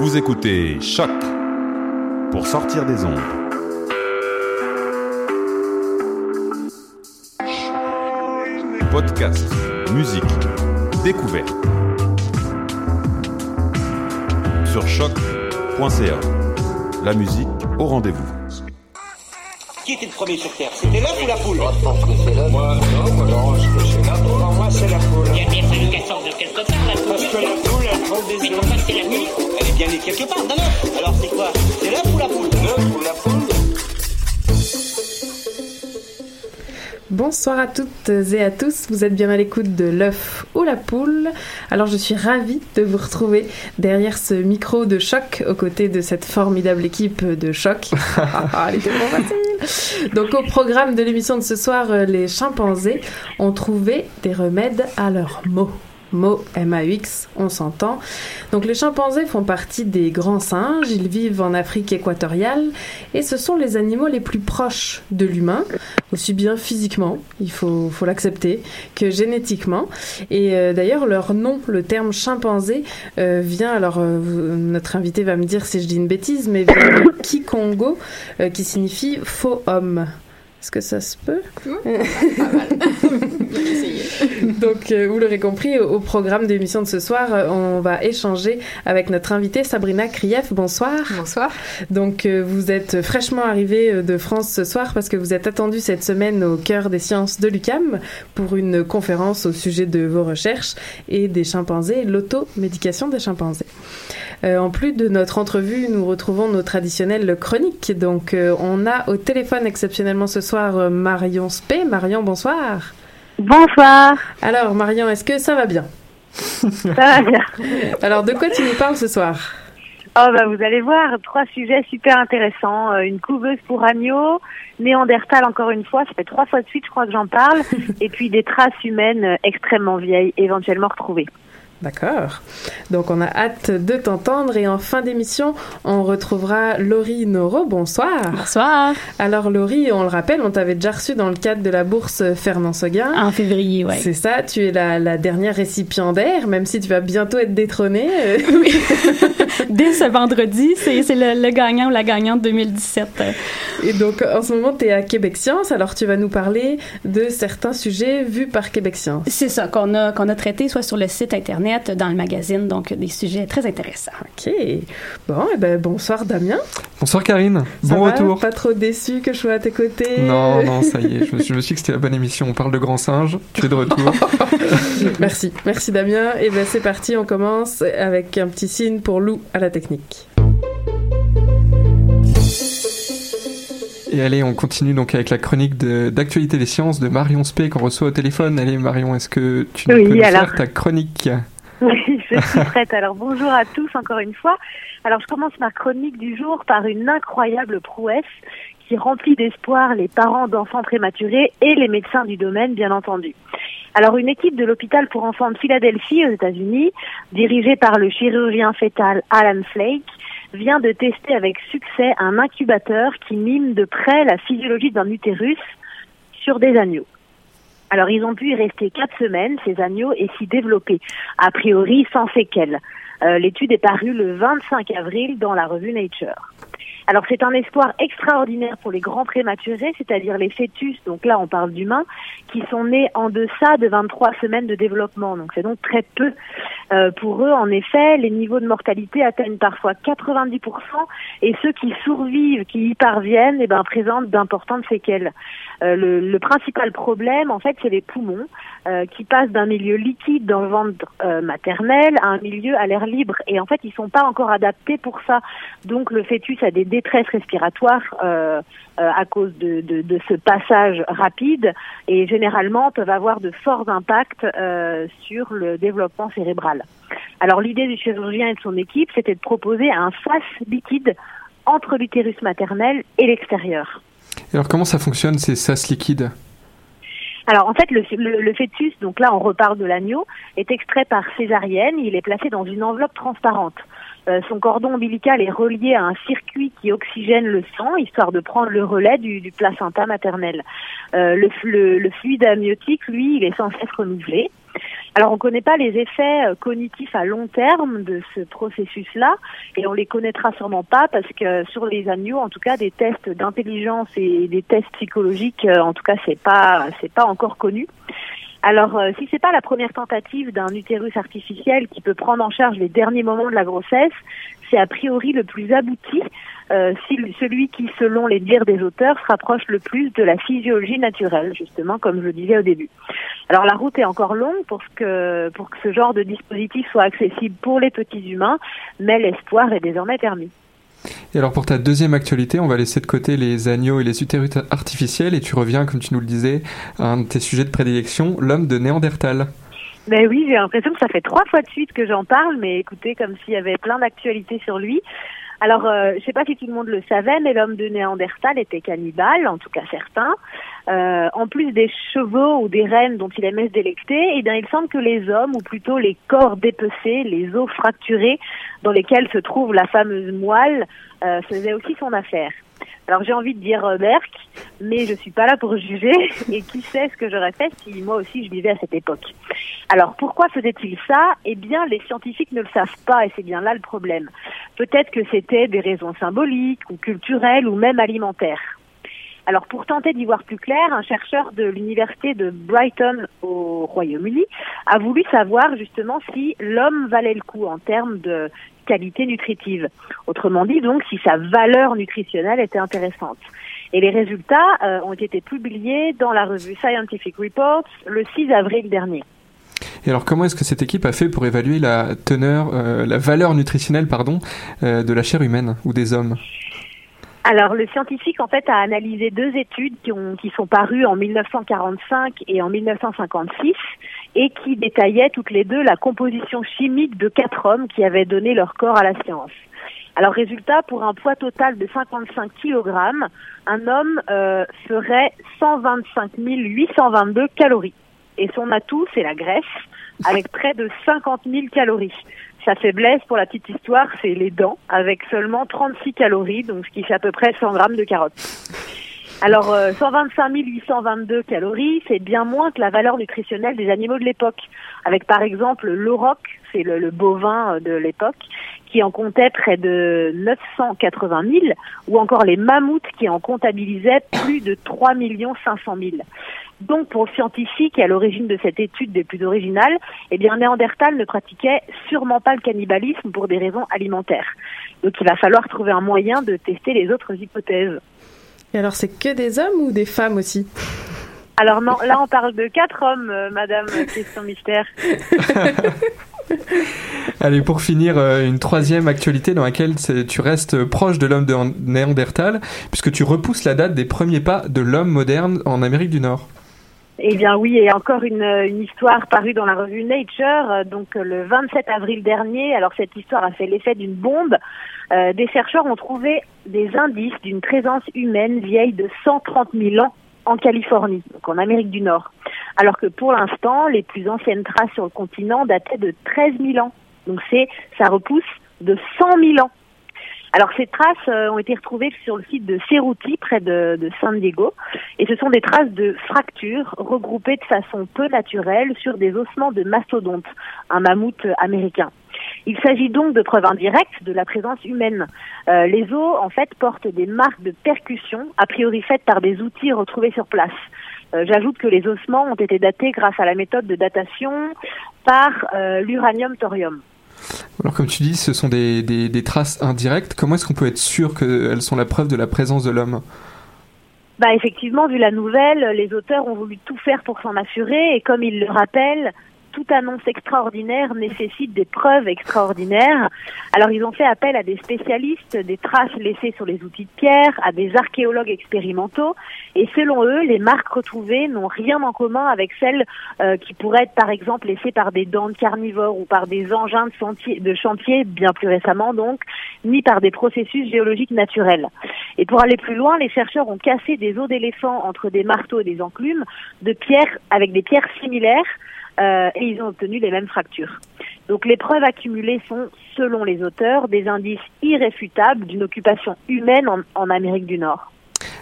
Vous écoutez Choc pour sortir des ondes. Podcast, musique, découverte. Sur choc.ca. La musique au rendez-vous. Qui était le premier sur Terre? C'était l'œuf ou la poule? Moi, je pense que c'est l'œuf. Moi, non, moi, non, je pense que c'est moi, c'est la poule. Il a bien fallu qu'elle sorte de quelque part, la poule. Parce que la poule, elle prend des Mais pourquoi c'est la nuit Elle est bien née quelque part, d'un œuf. Alors c'est quoi C'est l'œuf ou la poule L'œuf ou la poule Bonsoir à toutes et à tous, vous êtes bien à l'écoute de l'œuf ou la poule. Alors je suis ravie de vous retrouver derrière ce micro de choc aux côtés de cette formidable équipe de choc. Ah, Elle était facile. Donc au programme de l'émission de ce soir, euh, les chimpanzés ont trouvé des remèdes à leurs mots. Mots M-A-U-X, on s'entend. Donc les chimpanzés font partie des grands singes, ils vivent en Afrique équatoriale et ce sont les animaux les plus proches de l'humain, aussi bien physiquement, il faut, l'accepter, que génétiquement. Et euh, d'ailleurs leur nom, le terme chimpanzé, euh, vient, alors euh, notre invité va me dire si je dis une bêtise, mais vient de Kikongo, qui signifie faux homme. Est-ce que ça se peut Donc, euh, vous l'aurez compris, au, au programme de l'émission de ce soir, euh, on va échanger avec notre invitée Sabrina Krief. Bonsoir. Bonsoir. Donc, euh, vous êtes fraîchement arrivée de France ce soir parce que vous êtes attendue cette semaine au cœur des sciences de l'UCAM pour une conférence au sujet de vos recherches et des chimpanzés, l'automédication des chimpanzés. Euh, en plus de notre entrevue, nous retrouvons nos traditionnelles chroniques. Donc, euh, on a au téléphone exceptionnellement ce soir euh, Marion Spey. Marion, bonsoir. Bonsoir. Alors, Marion, est-ce que ça va bien? Ça va bien. Alors, de quoi tu nous parles ce soir? Oh bah vous allez voir, trois sujets super intéressants. Euh, une couveuse pour agneaux, Néandertal encore une fois, ça fait trois fois de suite je crois que j'en parle, et puis des traces humaines extrêmement vieilles, éventuellement retrouvées. D'accord. Donc, on a hâte de t'entendre. Et en fin d'émission, on retrouvera Laurie Noro. Bonsoir. Bonsoir. Alors, Laurie, on le rappelle, on t'avait déjà reçu dans le cadre de la bourse Fernand Seguin. En février, ouais. C'est ça, tu es la, la dernière récipiendaire, même si tu vas bientôt être détrônée. Oui. Dès ce vendredi, c'est c'est le, le gagnant ou la gagnante 2017. Et donc, en ce moment, tu es à Québec Science. Alors, tu vas nous parler de certains sujets vus par Québec Science. C'est ça qu'on a, qu'on a traité soit sur le site Internet, dans le magazine, donc des sujets très intéressants. OK. Bon, et ben, bonsoir Damien. Bonsoir Karine, Ça bon va? retour. Pas trop déçu que je sois à tes côtés? Non, non, ça y est, je me, suis, je me suis dit que c'était la bonne émission. On parle de grands singes, tu es de retour. Merci, merci Damien. Et ben c'est parti, on commence avec un petit signe pour Lou à la technique. Et allez, on continue donc avec la chronique de- d'actualité des sciences de Marion Spey qu'on reçoit au téléphone. Allez Marion, est-ce que tu Oui, peux nous alors. faire ta chronique? Oui, je suis prête. Alors bonjour à tous encore une fois. Alors je commence ma chronique du jour par une incroyable prouesse qui remplit d'espoir les parents d'enfants prématurés et les médecins du domaine, bien entendu. Alors une équipe de l'hôpital pour enfants de Philadelphie aux États-Unis, dirigée par le chirurgien fœtal Alan Flake, vient de tester avec succès un incubateur qui mime de près la physiologie d'un utérus sur des agneaux. Alors ils ont pu y rester quatre semaines, ces agneaux, et s'y développer, a priori sans séquelles. Euh, L'étude est parue le 25 avril dans la revue Nature. Alors c'est un espoir extraordinaire pour les grands prématurés, c'est-à-dire les fœtus, donc là on parle d'humains, qui sont nés en deçà de 23 semaines de développement. Donc c'est donc très peu. Euh, pour eux, en effet, les niveaux de mortalité atteignent parfois 90% et ceux qui survivent, qui y parviennent, eh ben, présentent d'importantes séquelles. Euh, le, principal problème, en fait, c'est les poumons euh, qui passent d'un milieu liquide dans le ventre maternel à un milieu à l'air libre. Et en fait, ils sont pas encore adaptés pour ça. Donc, le fœtus a des détresses respiratoires euh, euh, à cause de, de, de ce passage rapide et généralement peuvent avoir de forts impacts euh, sur le développement cérébral. Alors, l'idée du chirurgien et de son équipe, c'était de proposer un sas liquide entre l'utérus maternel et l'extérieur. Et Alors comment ça fonctionne ces sas liquides? Alors en fait, le, le- le fœtus, donc là on reparle de l'agneau, est extrait par césarienne. Il est placé dans une enveloppe transparente. Euh, son cordon ombilical est relié à un circuit qui oxygène le sang, histoire de prendre le relais du, placenta maternel. Euh, le, fluide amniotique, lui, il est sans cesse renouvelé. Alors on ne connaît pas les effets euh, cognitifs à long terme de ce processus-là, et on les connaîtra sûrement pas parce que sur les agneaux, en tout cas, des tests d'intelligence et des tests psychologiques, en tout cas, c'est pas c'est pas encore connu. Alors, euh, si c'est pas la première tentative d'un utérus artificiel qui peut prendre en charge les derniers moments de la grossesse, c'est a priori le plus abouti, euh, si- celui qui, selon les dires des auteurs, se rapproche le plus de la physiologie naturelle, justement, comme je le disais au début. Alors, la route est encore longue pour que, pour que ce genre de dispositif soit accessible pour les petits humains, mais l'espoir est désormais permis. Et alors pour ta deuxième actualité, on va laisser de côté les agneaux et les utérus artificiels et tu reviens, comme tu nous le disais, à un de tes sujets de prédilection, l'homme de Néandertal. Ben oui, j'ai l'impression que ça fait trois fois de suite que j'en parle, mais écoutez, comme s'il y avait plein d'actualités sur lui. Alors, euh, je sais pas si tout le monde le savait, mais l'homme de Néandertal était cannibale, en tout cas certains. Euh, en plus des chevaux ou des rennes dont il aimait se délecter, eh bien, il semble que les hommes, ou plutôt les corps dépecés, les os fracturés, dans lesquels se trouve la fameuse moelle, euh, faisaient aussi son affaire. Alors j'ai envie de dire euh, Berk, mais je suis pas là pour juger et qui sait ce que j'aurais fait si moi aussi je vivais à cette époque? Alors pourquoi faisait-il ça? Eh bien les scientifiques ne le savent pas et c'est bien là le problème. Peut-être que c'était des raisons symboliques ou culturelles ou même alimentaires. Alors pour tenter d'y voir plus clair, un chercheur de l'université de Brighton au Royaume-Uni a voulu savoir justement si l'homme valait le coup en termes de qualité nutritive. Autrement dit donc si sa valeur nutritionnelle était intéressante. Et les résultats euh, ont été publiés dans la revue Scientific Reports le 6 avril dernier. Et alors comment est-ce que cette équipe a fait pour évaluer la teneur, euh, la valeur nutritionnelle, pardon, euh, de la chair humaine ou des hommes? Alors, le scientifique, en fait, a analysé deux études qui, ont, qui sont parues en 1945 et en 1956 et qui détaillaient toutes les deux la composition chimique de quatre hommes qui avaient donné leur corps à la science. Alors, résultat, pour un poids total de 55 kg, un homme euh, ferait 125 822 calories. Et son atout, c'est la graisse, avec près de 50 000 calories. Sa faiblesse, pour la petite histoire, c'est les dents, avec seulement 36 calories, donc ce qui fait à peu près 100 grammes de carottes. Alors, euh, 125 822 calories, c'est bien moins que la valeur nutritionnelle des animaux de l'époque. Avec par exemple l'auroch, c'est le, le bovin euh, de l'époque, qui en comptait près de 980 000, ou encore les mammouths qui en comptabilisaient plus de 3 500 000. Donc, pour le scientifique à l'origine de cette étude des plus originales, eh bien, Néandertal ne pratiquait sûrement pas le cannibalisme pour des raisons alimentaires. Donc, il va falloir trouver un moyen de tester les autres hypothèses. Et alors, c'est que des hommes ou des femmes aussi? Alors non, là on parle de quatre hommes, euh, Madame euh, Question Mystère. Allez, pour finir, euh, une troisième actualité dans laquelle tu restes proche de l'homme de Néandertal, puisque tu repousses la date des premiers pas de l'homme moderne en Amérique du Nord. Eh bien oui, et encore une, histoire parue dans la revue Nature, euh, donc euh, le 27 avril dernier. Alors cette histoire a fait l'effet d'une bombe. Euh, des chercheurs ont trouvé des indices d'une présence humaine vieille de 130 000 ans en Californie, donc en Amérique du Nord. Alors que pour l'instant, les plus anciennes traces sur le continent dataient de 13 000 ans. Donc c'est, ça repousse de 100 000 ans. Alors ces traces euh, ont été retrouvées sur le site de Cerruti près de, San Diego et ce sont des traces de fractures regroupées de façon peu naturelle sur des ossements de mastodonte, un mammouth américain. Il s'agit donc de preuves indirectes de la présence humaine. Euh, les os, en fait, portent des marques de percussion, a priori faites par des outils retrouvés sur place. Euh, J'ajoute que les ossements ont été datés grâce à la méthode de datation par l'uranium-thorium. Alors comme tu dis, ce sont des, traces indirectes. Comment est-ce qu'on peut être sûr qu'elles sont la preuve de la présence de l'homme? Bah effectivement, vu la nouvelle, les auteurs ont voulu tout faire pour s'en assurer et comme ils le rappellent, toute annonce extraordinaire nécessite des preuves extraordinaires. Alors ils ont fait appel à des spécialistes, des traces laissées sur les outils de pierre, à des archéologues expérimentaux et selon eux, les marques retrouvées n'ont rien en commun avec celles euh, qui pourraient être par exemple laissées par des dents de carnivores ou par des engins de, chantier bien plus récemment donc, ni par des processus géologiques naturels. Et pour aller plus loin, les chercheurs ont cassé des os d'éléphants entre des marteaux et des enclumes de avec des pierres similaires euh, et ils ont obtenu les mêmes fractures. Donc les preuves accumulées sont, selon les auteurs, des indices irréfutables d'une occupation humaine en, en Amérique du Nord.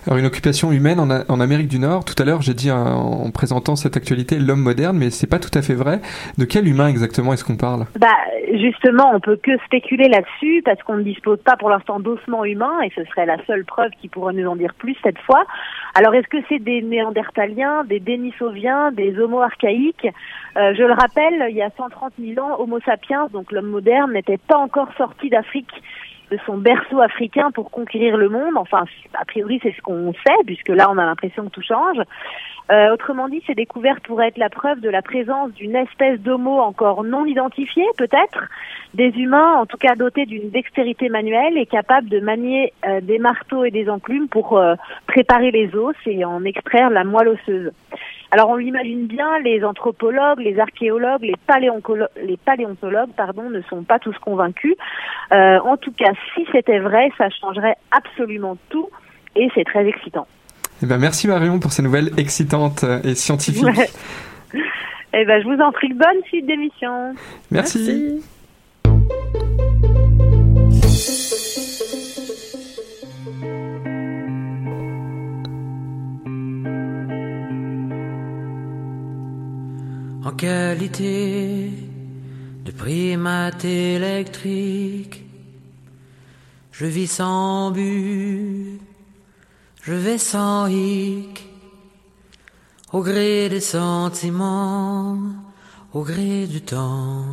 Alors une occupation humaine en, Amérique du Nord. Tout à l'heure, j'ai dit euh, en présentant cette actualité l'homme moderne, mais c'est pas tout à fait vrai. De quel humain exactement est-ce qu'on parle? Bah justement, on peut que spéculer là-dessus parce qu'on ne dispose pas pour l'instant d'ossements humains et ce serait la seule preuve qui pourrait nous en dire plus cette fois. Alors est-ce que c'est des néandertaliens, des dénisoviens, des homo archaïques? Euh, Je le rappelle, il y a 130 000 ans, Homo sapiens, donc l'homme moderne, n'était pas encore sorti d'Afrique de son berceau africain pour conquérir le monde. Enfin, a priori, c'est ce qu'on sait, puisque là, on a l'impression que tout change. Euh, autrement dit, ces découvertes pourraient être la preuve de la présence d'une espèce d'homo encore non identifiée, peut-être, des humains, en tout cas dotés d'une dextérité manuelle et capables de manier euh, des marteaux et des enclumes pour euh, préparer les os et en extraire la moelle osseuse. Alors on l'imagine bien, les anthropologues, les archéologues, les, les paléontologues pardon, ne sont pas tous convaincus. En tout cas, si c'était vrai, ça changerait absolument tout et c'est très excitant. Eh ben, merci Marion pour ces nouvelles excitantes euh, et scientifiques. Ouais. Eh ben, je vous en prie, bonne suite d'émission. Merci. en qualité de primate électrique. Je vis sans but, je vais sans hic, au gré des sentiments, au gré du temps.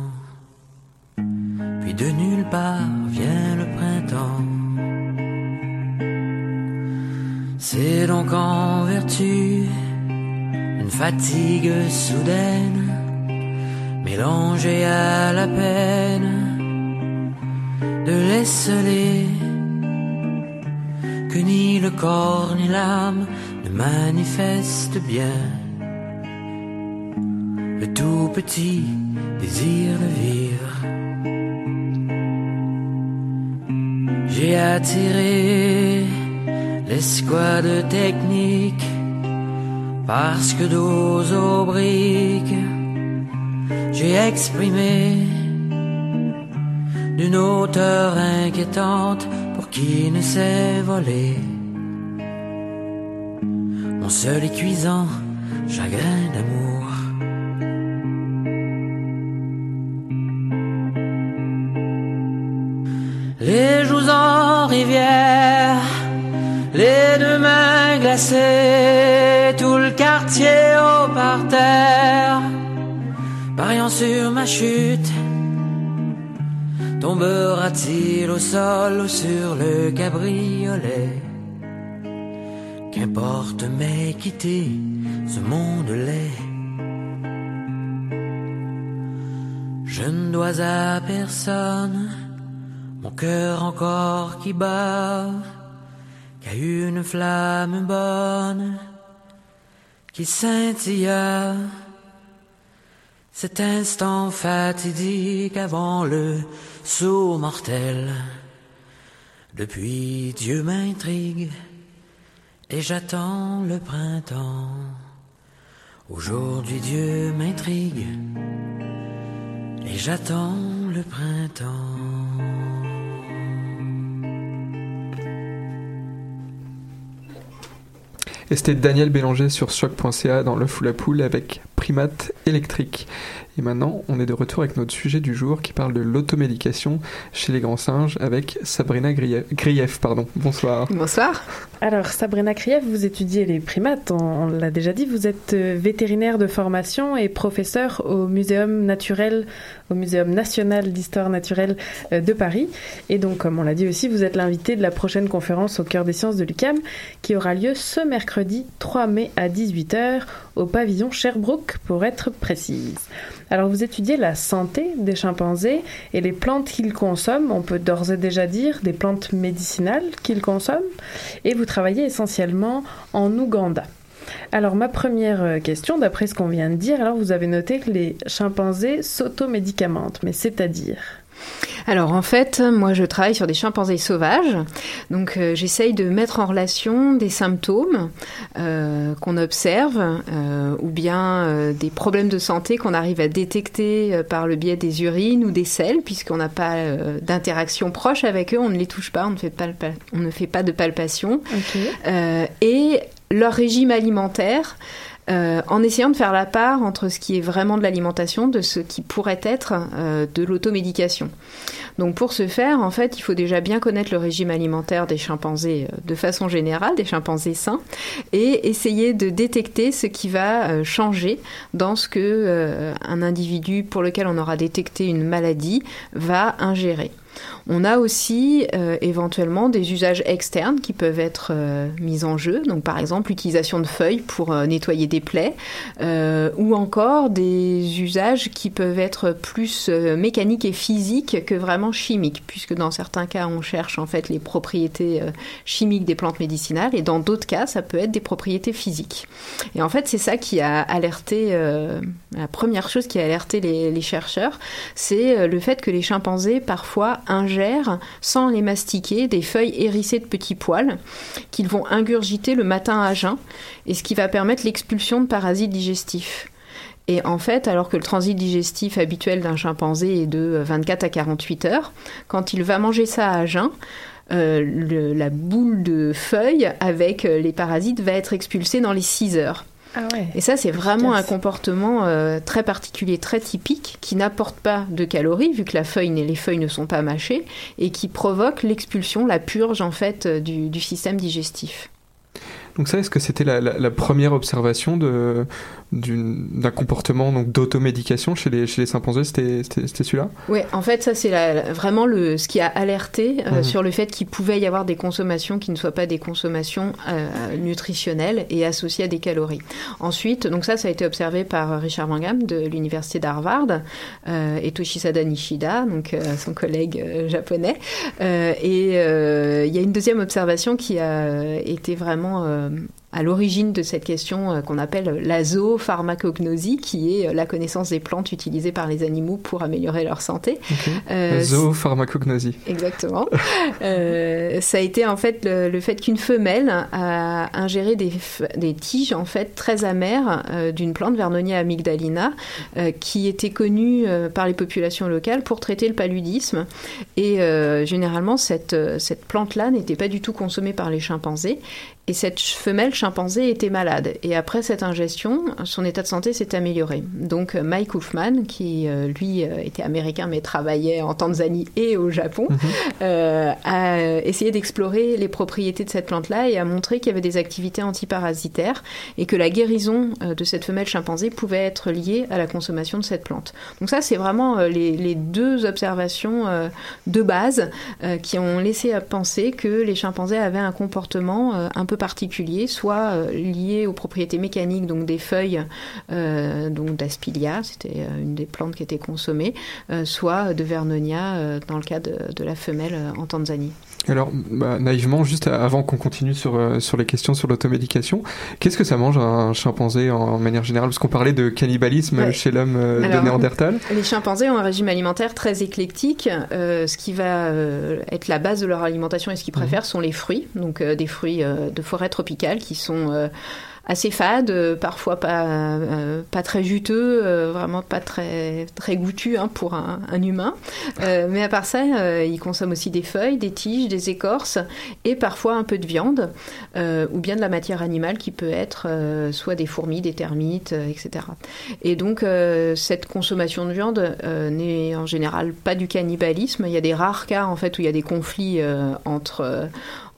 Puis de nulle part vient le printemps. C'est donc en vertu une fatigue soudaine, mélangée à la peine de l'esseler, que ni le corps ni l'âme ne manifestent bien le tout petit désir de vivre. J'ai attiré l'escouade technique parce que dos aux briques, j'ai exprimé d'une hauteur inquiétante qui ne sait voler. Mon seul et cuisant chagrin d'amour. Les joues en rivière, les deux mains glacées, tout le quartier au parterre, pariant sur ma chute. Tombera-t-il au sol ou sur le cabriolet? Qu'importe mais quitter ce monde laid Je ne dois à personne mon cœur encore qui bat, qu'a une flamme bonne qui scintilla. Cet instant fatidique avant le saut mortel. Depuis Dieu m'intrigue et j'attends le printemps. Aujourd'hui Dieu m'intrigue et j'attends le printemps. Et c'était Daniel Bélanger sur choc.ca dans le Fou la Poule avec Primate électrique. Et maintenant, on est de retour avec notre sujet du jour qui parle de l'automédication chez les grands singes avec Sabrina Grief. Pardon. Bonsoir. Bonsoir. Alors, Sabrina Grief, vous étudiez les primates, on, l'a déjà dit. Vous êtes euh, vétérinaire de formation et professeur au Muséum naturel, au Muséum national d'histoire naturelle euh, de Paris. Et donc, comme on l'a dit aussi, vous êtes l'invité de la prochaine conférence au cœur des sciences de l'UCAM qui aura lieu ce mercredi 3 mai à 18h au pavillon Sherbrooke pour être précise. Alors vous étudiez la santé des chimpanzés et les plantes qu'ils consomment, on peut d'ores et déjà dire des plantes médicinales qu'ils consomment, et vous travaillez essentiellement en Ouganda. Alors ma première euh, question, d'après ce qu'on vient de dire, alors vous avez noté que les chimpanzés s'automédicamentent, mais c'est-à-dire? Alors en fait, moi je travaille sur des chimpanzés sauvages, donc euh, j'essaye de mettre en relation des symptômes euh, qu'on observe euh, ou bien des problèmes de santé qu'on arrive à détecter par le biais des urines ou des selles, puisqu'on n'a pas d'interaction proche avec eux, on ne les touche pas, on ne fait pas, on ne fait pas de palpation, et leur régime alimentaire. Euh, en essayant de faire la part entre ce qui est vraiment de l'alimentation de ce qui pourrait être euh, de l'automédication. Donc pour ce faire, en fait, il faut déjà bien connaître le régime alimentaire des chimpanzés euh, de façon générale, des chimpanzés sains, et essayer de détecter ce qui va changer dans ce que un individu pour lequel on aura détecté une maladie va ingérer. On a aussi euh, éventuellement des usages externes qui peuvent être euh, mis en jeu, donc par exemple l'utilisation de feuilles pour euh, nettoyer des plaies, ou encore des usages qui peuvent être plus mécaniques et physiques que vraiment chimiques, puisque dans certains cas on cherche en fait les propriétés chimiques des plantes médicinales, et dans d'autres cas ça peut être des propriétés physiques. Et en fait c'est ça qui a alerté, la première chose qui a alerté les, les chercheurs, c'est le fait que les chimpanzés parfois ingèrent, sans les mastiquer, des feuilles hérissées de petits poils qu'ils vont ingurgiter le matin à jeun, et ce qui va permettre l'expulsion de parasites digestifs. Et en fait, alors que le transit digestif habituel d'un chimpanzé est de 24 à 48 heures, quand il va manger ça à jeun, euh, la boule de feuilles avec euh, les parasites va être expulsée dans les 6 heures. Ah Et ça, c'est vraiment un comportement euh, très particulier, très typique, qui n'apporte pas de calories, vu que la feuille, les feuilles ne sont pas mâchées, et qui provoque l'expulsion, la purge, en fait, euh, du système digestif. Donc ça, est-ce que c'était la, première observation d'un comportement donc d'automédication chez les, chez les chimpanzés C'était, celui-là? Oui, en fait, ça c'est vraiment le, ce qui a alerté euh, mhm. sur le fait qu'il pouvait y avoir des consommations qui ne soient pas des consommations euh, nutritionnelles et associées à des calories. Ensuite, donc ça, ça a été observé par Richard Mangam de l'université d'Harvard euh, et Toshisada Nishida, donc son collègue japonais. et il y a une deuxième observation qui a été vraiment euh, à l'origine de cette question euh, qu'on appelle la zoopharmacognosie, qui est euh, la connaissance des plantes utilisées par les animaux pour améliorer leur santé. Okay. zoopharmacognosie. Exactement. ça a été en fait le, fait qu'une femelle a ingéré des, des, tiges en fait très amères d'une plante Vernonia amygdalina qui était connue par les populations locales pour traiter le paludisme. Et généralement, cette, cette plante-là n'était pas du tout consommée par les chimpanzés. Et cette femelle chimpanzé était malade. Et après cette ingestion, son état de santé s'est amélioré. Donc Mike Hoffman, qui euh, lui euh, était américain mais travaillait en Tanzanie et au Japon, mhm. euh, a essayé d'explorer les propriétés de cette plante-là et a montré qu'il y avait des activités antiparasitaires et que la guérison de cette femelle chimpanzé pouvait être liée à la consommation de cette plante. Donc ça, c'est vraiment les, les, deux observations de base qui ont laissé à penser que les chimpanzés avaient un comportement un peu particulier, soit euh, liées aux propriétés mécaniques, donc des feuilles, euh, donc d'Aspilia, c'était euh, une des plantes qui était consommée, soit de Vernonia dans le cas de, la femelle en Tanzanie. Alors, bah, naïvement, juste avant qu'on continue sur, euh, sur les questions sur l'automédication, qu'est-ce que ça mange un chimpanzé en manière générale? Parce qu'on parlait de cannibalisme Ouais. chez l'homme euh, de Néandertal. Les chimpanzés ont un régime alimentaire très éclectique. Euh, ce qui va euh, être la base de leur alimentation et ce qu'ils préfèrent sont les fruits, donc euh, des fruits de forêt tropicale qui sont euh, assez fades, euh, parfois pas, euh, pas très juteux, euh, vraiment pas très, très goûtus hein, pour un, un humain. Euh, mais à part ça, euh, ils consomment aussi des feuilles, des tiges, des écorces et parfois un peu de viande euh, ou bien de la matière animale qui peut être soit des fourmis, des termites, etc. Et donc cette consommation de viande n'est en général pas du cannibalisme. Il y a des rares cas en fait où il y a des conflits entre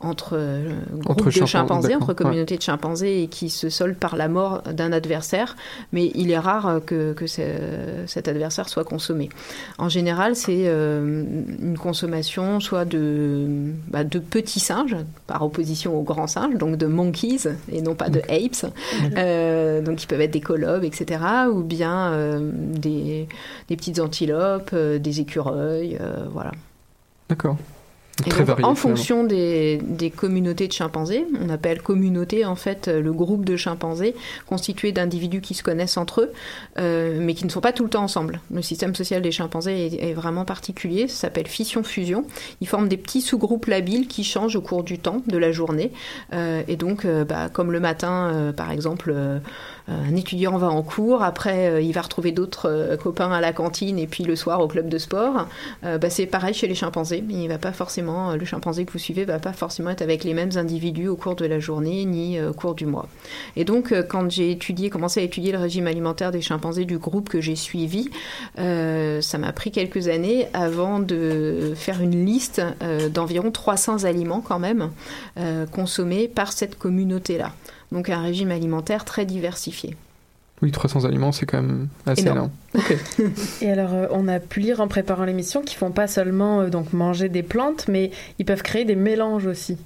entre euh, groupes Entre de chimpan- chimpanzés, entre communautés de chimpanzés et qui se soldent par la mort d'un adversaire. Mais il est rare euh, que, que ce- cet adversaire soit consommé. En général, c'est euh, une consommation soit de, bah, de petits singes, par opposition aux grands singes, donc de monkeys et non pas de apes. Euh, donc ils peuvent être des colobes, etc. Ou bien euh, des, des petites antilopes, des écureuils, voilà. D'accord. Et Très donc, varié. en finalement. fonction des, des communautés de chimpanzés, on appelle communauté en fait euh, le groupe de chimpanzés constitué d'individus qui se connaissent entre eux, euh, mais qui ne sont pas tout le temps ensemble. Le système social des chimpanzés est, est vraiment particulier, ça s'appelle fission-fusion. Ils forment des petits sous-groupes labiles qui changent au cours du temps, de la journée. Euh, et donc, euh, bah, comme le matin, euh, par exemple, euh, un étudiant va en cours, après euh, il va retrouver d'autres euh, copains à la cantine et puis le soir au club de sport. Euh, bah, c'est pareil chez les chimpanzés. Il va pas forcément, le chimpanzé que vous suivez va pas forcément être avec les mêmes individus au cours de la journée ni au cours du mois. Et donc quand j'ai étudié, commencé à étudier le régime alimentaire des chimpanzés du groupe que j'ai suivi, ça m'a pris quelques années avant de faire une liste d'environ 300 aliments quand même consommés par cette communauté-là. Donc un régime alimentaire très diversifié. Oui, 300 aliments, c'est quand même assez Énorme. énorme. Et alors, euh, on a pu lire en préparant l'émission qu'ils font pas seulement euh, donc manger des plantes, mais ils peuvent créer des mélanges aussi.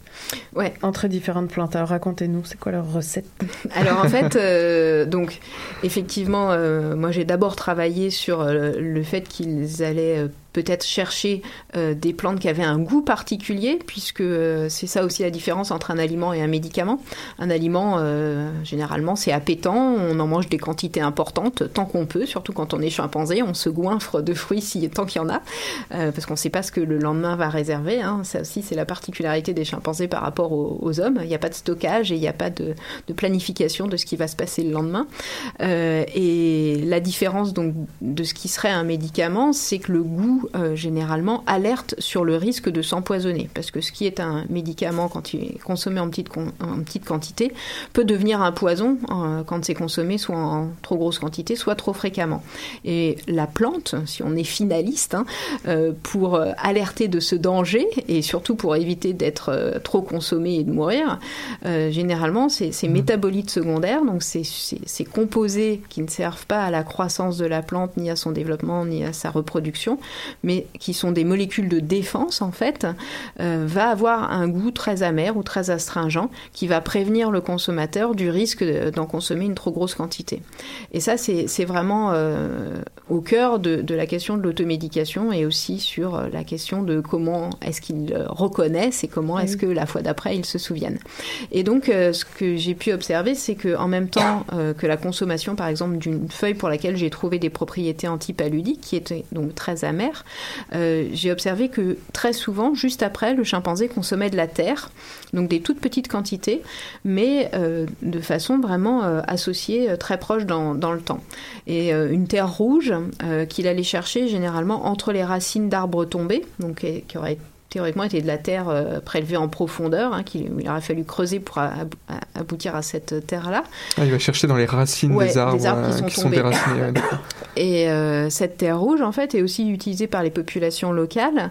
Ouais. Entre différentes plantes. Alors racontez-nous, c'est quoi leur recette? Alors en fait, euh, donc effectivement, euh, moi j'ai d'abord travaillé sur le fait qu'ils allaient peut-être chercher euh, des plantes qui avaient un goût particulier, puisque euh, c'est ça aussi la différence entre un aliment et un médicament. Un aliment, euh, généralement, c'est appétant, on en mange des quantités importantes tant qu'on peut, surtout quand on est chimpanzé, on se goinfre de fruits si, tant qu'il y en a, euh, parce qu'on ne sait pas ce que le lendemain va réserver. hein. Ça aussi, c'est la particularité des chimpanzés par rapport aux, hommes. Il n'y a pas de stockage et il n'y a pas de, planification de ce qui va se passer le lendemain. Euh, et la différence donc de ce qui serait un médicament, c'est que le goût euh, généralement alerte sur le risque de s'empoisonner, parce que ce qui est un médicament quand il est consommé en petite, quantité peut devenir un poison quand c'est consommé soit en trop grosse quantité, soit trop fréquemment. Et la plante, si on est finaliste, hein, euh, pour euh, alerter de ce danger et surtout pour éviter d'être euh, trop consommé et de mourir, euh, généralement c'est ces métabolites secondaires, donc ces, ces- ces composés qui ne servent pas à la croissance de la plante, ni à son développement, ni à sa reproduction, mais qui sont des molécules de défense en fait, euh, va avoir un goût très amer ou très astringent qui va prévenir le consommateur du risque de- d'en consommer une trop grosse quantité. Et ça, c'est c'est vraiment euh, au cœur de, de la question de l'automédication et aussi sur euh, la question de comment est-ce qu'ils euh, reconnaissent et comment est-ce que la fois d'après ils se souviennent. Et donc, euh, ce que j'ai pu observer, c'est que en même temps euh, que la consommation, par exemple, d'une feuille pour laquelle j'ai trouvé des propriétés antipaludiques, qui était donc très amère, euh, j'ai observé que très souvent, juste après, le chimpanzé consommait de la terre, donc des toutes petites quantités, mais euh, de façon vraiment euh, associée, euh, très proche dans, dans le temps. Et euh, une terre rouge euh, qu'il allait chercher généralement entre les racines d'arbres tombés, donc et- qui aurait théoriquement été de la terre euh, prélevée en profondeur, hein, qu'il il aurait fallu creuser pour ab- aboutir à cette terre-là. Ah, il va chercher dans les racines Ouais, des arbres, des arbres qui euh, sont sont tombés. déracinés. ouais. Et euh, cette terre rouge, en fait, est aussi utilisée par les populations locales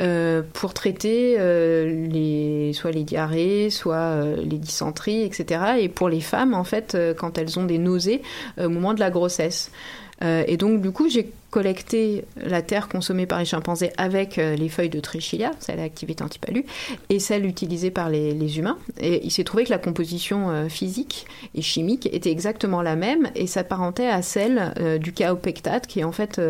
euh, pour traiter les, soit les diarrhées, soit les dysenteries, etc. Et pour les femmes, en fait, quand elles ont des nausées au moment de la grossesse. Euh, et donc, du coup, j'ai collecter la terre consommée par les chimpanzés avec euh, les feuilles de trichilia, c'est l'activité antipalue, et celle utilisée par les, humains. Et il s'est trouvé que la composition euh, physique et chimique était exactement la même et s'apparentait à celle du kaopectate, qui est en fait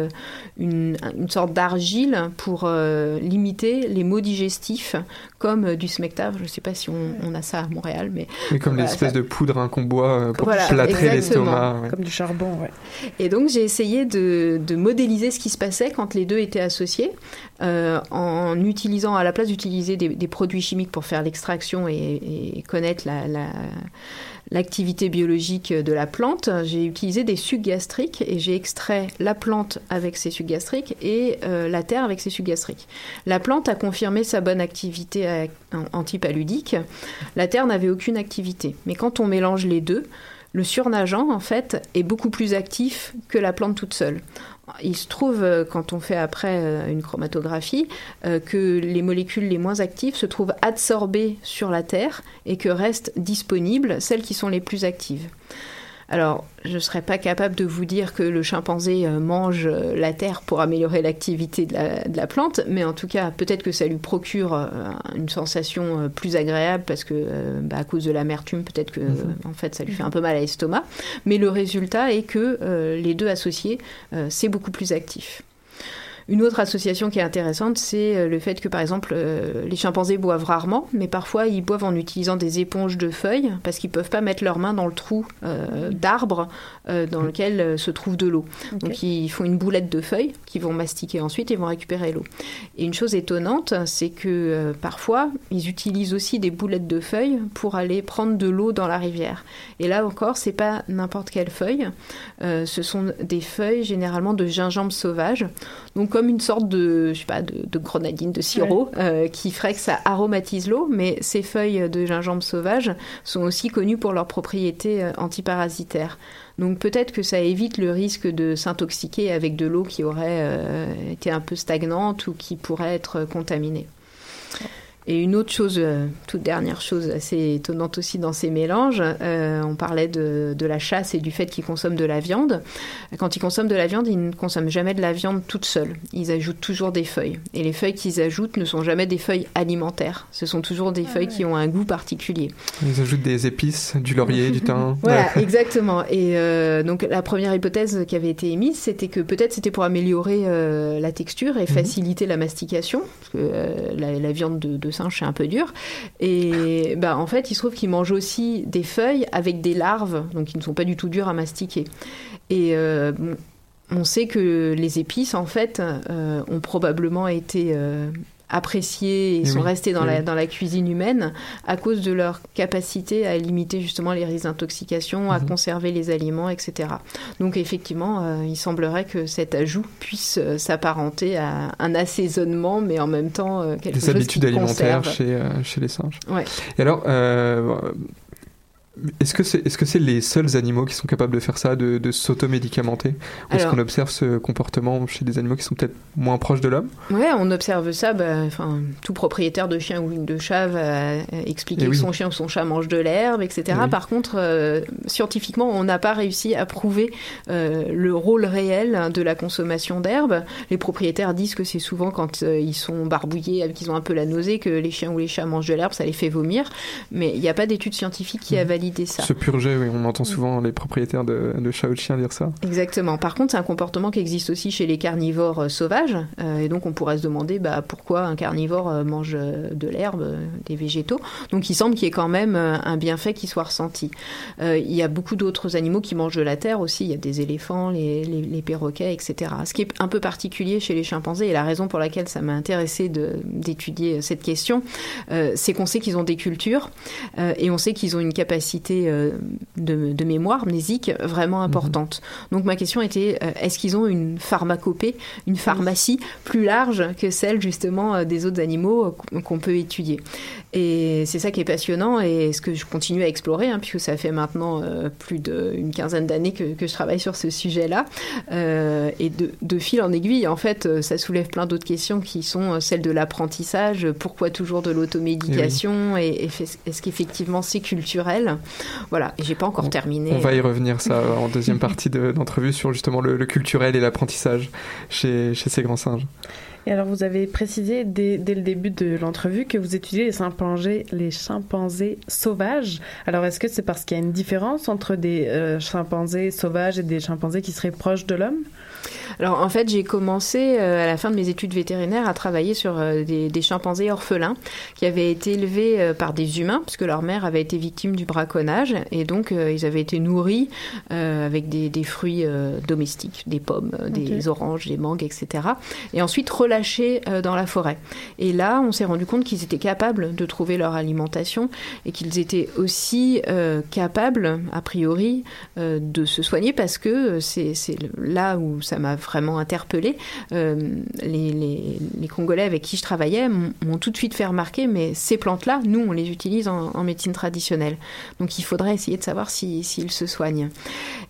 une, sorte d'argile pour limiter les maux digestifs, comme euh, du smectave. Je ne sais pas si on, on a ça à Montréal, mais Mais comme Voilà, l'espèce ça- de poudre hein, qu'on boit euh, pour Voilà, plâtrer l'estomac. ouais. Comme du charbon, ouais. Et donc j'ai essayé de, de modéliser ce qui se passait quand les deux étaient associés, euh, en utilisant, à la place d'utiliser des, des produits chimiques pour faire l'extraction et, et connaître la, la- l'activité biologique de la plante, j'ai utilisé des sucs gastriques et j'ai extrait la plante avec ses sucs gastriques et euh, la terre avec ses sucs gastriques. La plante a confirmé sa bonne activité euh, antipaludique. La terre n'avait aucune activité. Mais quand on mélange les deux, le surnageant, en fait, est beaucoup plus actif que la plante toute seule. Il se trouve, euh, quand on fait après euh, une chromatographie, euh, que les molécules les moins actives se trouvent absorbées sur la Terre et que restent disponibles celles qui sont les plus actives. Alors, je ne serais pas capable de vous dire que le chimpanzé euh, mange euh, la terre pour améliorer l'activité de la, de la plante, mais en tout cas, peut-être que ça lui procure euh, une sensation plus agréable parce que, bah, à cause de l'amertume, peut-être que, euh, en fait, ça lui fait un peu mal à l'estomac. Mais le résultat est que euh, les deux associés, euh, c'est beaucoup plus actif. Une autre association qui est intéressante, c'est euh, le fait que, par exemple, euh, les chimpanzés boivent rarement, mais parfois ils boivent en utilisant des éponges de feuilles, parce qu'ils peuvent pas mettre leurs mains dans le trou euh, d'arbre euh, dans lequel euh, se trouve de l'eau. Donc ils font une boulette de feuilles qu'ils vont mastiquer ensuite et vont récupérer l'eau. Et une chose étonnante, c'est que euh, parfois ils utilisent aussi des boulettes de feuilles pour aller prendre de l'eau dans la rivière. Et là encore, c'est pas n'importe quelle feuille, ce sont des feuilles généralement de gingembre sauvage. Donc comme une sorte de, je sais pas, de, de grenadine, de sirop, euh, qui ferait que ça aromatise l'eau, mais ces feuilles de gingembre sauvage sont aussi connues pour leurs propriétés euh, antiparasitaires. Donc peut-être que ça évite le risque de s'intoxiquer avec de l'eau qui aurait euh, été un peu stagnante ou qui pourrait être contaminée. Et une autre chose, euh, toute dernière chose assez étonnante aussi dans ces mélanges, euh, on parlait de, de la chasse et du fait qu'ils consomment de la viande. Quand ils consomment de la viande, ils ne consomment jamais de la viande toute seule. Ils ajoutent toujours des feuilles. Et les feuilles qu'ils ajoutent ne sont jamais des feuilles alimentaires. Ce sont toujours des feuilles qui ont un goût particulier. Ils ajoutent des épices, du laurier, du thym. Voilà, Ouais. exactement. Et euh, donc la première hypothèse qui avait été émise, c'était que peut-être c'était pour améliorer euh, la texture et faciliter la mastication, parce que euh, la, la viande de, de singe c'est un peu dur. Et bah, en fait, il se trouve qu'ils mangent aussi des feuilles avec des larves, donc qui ne sont pas du tout dures à mastiquer. Et euh, on sait que les épices, en fait, euh, ont probablement été euh, appréciées et Eh sont oui, restées dans, oui, la, oui. dans la cuisine humaine à cause de leur capacité à limiter justement les risques d'intoxication, à Mhm. conserver les aliments, etc. Donc effectivement, euh, il semblerait que cet ajout puisse euh, s'apparenter à un assaisonnement, mais en même temps euh, quelque Des chose habitudes qui alimentaires chez, chez les singes. Ouais. Et alors, est-ce que c'est est -ce c'est les seuls animaux qui sont capables de faire ça, de, de s'automédicamenter? Ou est-ce qu'on observe ce comportement chez des animaux qui sont peut-être moins proches de l'homme? Ouais, on observe ça. Bah, tout propriétaire de chien ou de chat va expliquer Eh que son chien ou son chat mange de l'herbe, etc. Eh oui. Par contre, euh, scientifiquement, on n'a pas réussi à prouver euh, le rôle réel de la consommation d'herbe. Les propriétaires disent que c'est souvent quand euh, ils sont barbouillés, qu'ils ont un peu la nausée, que les chiens ou les chats mangent de l'herbe, ça les fait vomir. Mais il n'y a pas d'étude scientifique qui a validé ça. Se purger, oui, on entend souvent les propriétaires de, de chats ou de chiens dire ça. Exactement. Par contre, c'est un comportement qui existe aussi chez les carnivores euh, sauvages. Euh, et donc, on pourrait se demander bah, pourquoi un carnivore euh, mange euh, de l'herbe, euh, des végétaux. Donc, il semble qu'il y ait quand même un bienfait qui soit ressenti. Il y a beaucoup d'autres animaux qui mangent de la terre aussi. Il y a des éléphants, les, les- les perroquets, etc. Ce qui est un peu particulier chez les chimpanzés, et la raison pour laquelle ça m'a intéressé d'étudier cette question, c'est qu'on sait qu'ils ont des cultures et on sait qu'ils ont une capacité euh, de, de mémoire mnésique vraiment importante. Donc ma question était, euh, est-ce qu'ils ont une pharmacopée, une pharmacie plus large que celle justement euh, des autres animaux qu'on- peut étudier? Et c'est ça qui est passionnant et ce que je continue à explorer, hein, puisque ça fait maintenant plus d'une quinzaine d'années que, que je travaille sur ce sujet-là. Euh, et de, de fil en aiguille, en fait, ça soulève plein d'autres questions qui sont celles de l'apprentissage, pourquoi toujours de l'automédication et, et fait- est-ce qu'effectivement c'est culturel? Voilà, et j'ai pas encore terminé. On va y revenir ça en deuxième partie de- d'entrevue sur justement le, le culturel et l'apprentissage chez, chez ces grands singes. Et alors, vous avez précisé dès, dès le début de l'entrevue que vous étudiez les chimpanzés, les chimpanzés sauvages. Alors, est-ce que c'est parce qu'il y a une différence entre des euh, chimpanzés sauvages et des chimpanzés qui seraient proches de l'homme? Alors en fait, j'ai commencé euh, à la fin de mes études vétérinaires à travailler sur euh, des, des chimpanzés orphelins qui avaient été élevés euh, par des humains puisque leur mère avait été victime du braconnage et donc ils avaient été nourris avec des, des fruits domestiques, des pommes, des oranges, des mangues, etc. Et ensuite relâchés dans la forêt. Et là, on s'est rendu compte qu'ils étaient capables de trouver leur alimentation et qu'ils étaient aussi capables, a priori, de se soigner parce que c'est là où ça m'a vraiment interpellée. Euh, les, Congolais avec qui je travaillais m'ont tout de suite fait remarquer, mais ces plantes-là, nous, on les utilise en, médecine traditionnelle. Donc il faudrait essayer de savoir si- s'ils se soignent.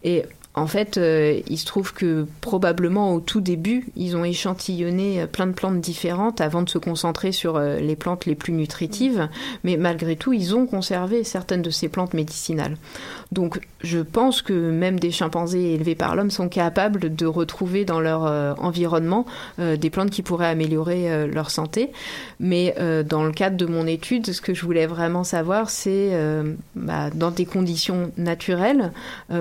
Et en fait, euh, il se trouve que probablement au tout début, ils ont échantillonné euh, plein de plantes différentes avant de se concentrer sur euh, les plantes les plus nutritives, mais malgré tout, ils ont conservé certaines de ces plantes médicinales. Donc, je pense que même des chimpanzés élevés par l'homme sont capables de retrouver dans leur environnement des plantes qui pourraient améliorer leur santé. Mais dans le cadre de mon étude, ce que je voulais vraiment savoir, c'est bah, dans des conditions naturelles,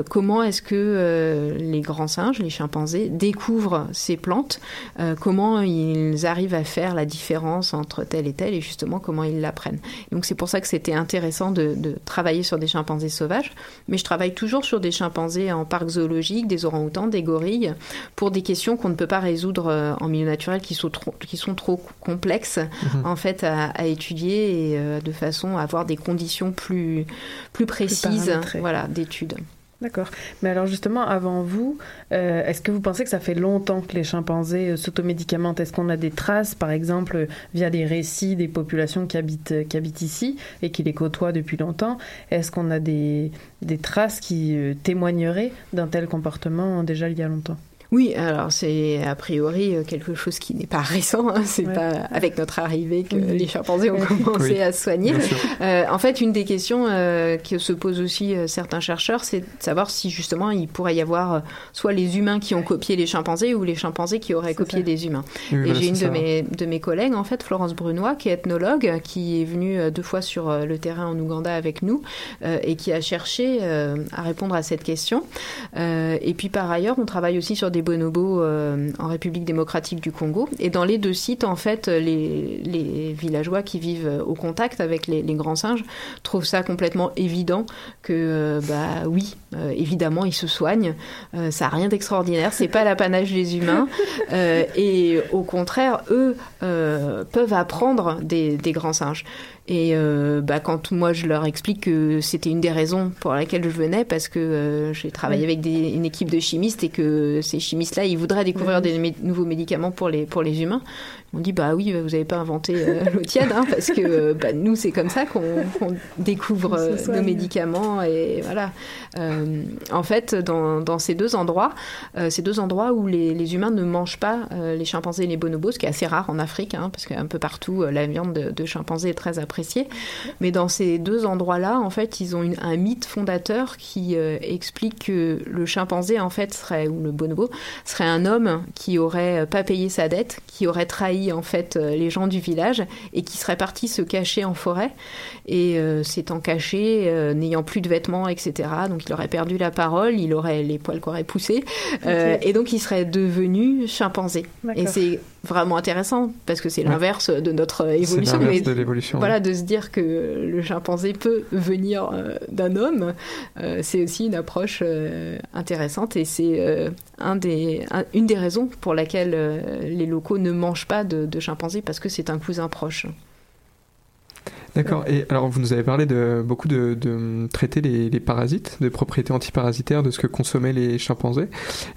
comment est-ce que euh, les grands singes, les chimpanzés, découvrent ces plantes, euh, comment ils arrivent à faire la différence entre telle et telle, et justement comment ils l'apprennent. Donc c'est pour ça que c'était intéressant de, de travailler sur des chimpanzés sauvages, mais je travaille toujours sur des chimpanzés en parc zoologique, des orang-outans, des gorilles, pour des questions qu'on ne peut pas résoudre euh, en milieu naturel, qui sont trop, qui sont trop complexes Mhm. en fait à, à étudier et euh, de façon à avoir des conditions plus plus précises, voilà, d'études. D'accord. Mais alors justement, avant vous, euh, est-ce que vous pensez que ça fait longtemps que les chimpanzés euh, s'automédicamentent? Est-ce qu'on a des traces, par exemple, euh, via des récits des populations qui habitent, euh, qui habitent ici et qui les côtoient depuis longtemps? Est-ce qu'on a des, des traces qui témoigneraient d'un tel comportement déjà il y a longtemps? Oui, alors c'est a priori euh, quelque chose qui n'est pas récent. hein. C'est Ouais. pas avec notre arrivée que Oui. les chimpanzés ont commencé Oui, à se soigner. Euh, en fait, une des questions euh, que se posent aussi euh, certains chercheurs, c'est de savoir si justement il pourrait y avoir soit les humains qui ont copié les chimpanzés ou les chimpanzés qui auraient copié ça. des humains. Oui, Et j'ai une de mes, de mes collègues, en fait, Florence Brunois, qui est ethnologue, qui est venue deux fois sur le terrain en Ouganda avec nous euh, et qui a cherché euh, à répondre à cette question. Euh, et puis par ailleurs, on travaille aussi sur des bonobos euh, en République démocratique du Congo. Et dans les deux sites, en fait, les, les villageois qui vivent au contact avec les, les grands singes trouvent ça complètement évident que, euh, bah oui, euh, évidemment, ils se soignent. Ça n'a rien d'extraordinaire. C'est pas l'apanage des humains. Et au contraire, eux peuvent apprendre des, des grands singes. Et euh, bah, quand moi je leur explique que c'était une des raisons pour laquelle je venais, parce que euh, j'ai travaillé avec des- une équipe de chimistes et que ces chimistes-là, ils voudraient découvrir des mé- nouveaux médicaments pour les, pour les humains. M'ont dit, bah oui, vous n'avez pas inventé euh, l'eau tiède, hein, parce que euh, bah, nous, c'est comme ça qu'on découvre On euh, nos médicaments. Et voilà. En fait, dans, dans ces deux endroits, ces deux endroits où les, les humains ne mangent pas les chimpanzés et les bonobos, ce qui est assez rare en Afrique, hein, parce qu'un peu partout, la viande de, de chimpanzé est très appréciée. Mais dans ces deux endroits-là, en fait, ils ont une- un mythe fondateur qui explique que le chimpanzé, en fait, serait, ou le bonobo, serait un homme qui aurait pas payé sa dette, qui aurait trahi, en fait, euh, les gens du village et qui serait parti se cacher en forêt. Et euh, s'étant caché, euh, n'ayant plus de vêtements, etc. Donc il aurait perdu la parole, il aurait les poils qui auraient poussé. Euh, et donc il serait devenu chimpanzé. Et c'est vraiment intéressant parce que c'est Ouais. l'inverse de notre C'est évolution. l'inverse mais de l'évolution. Voilà, de se dire que le chimpanzé peut venir euh, d'un homme, euh, c'est aussi une approche euh, intéressante et c'est un des, un- une des raisons pour laquelle les locaux ne mangent pas de, de chimpanzés parce que c'est un cousin proche. D'accord. Et alors, vous nous avez parlé de beaucoup de, de traiter les, les parasites, de propriétés antiparasitaires, de ce que consommaient les chimpanzés.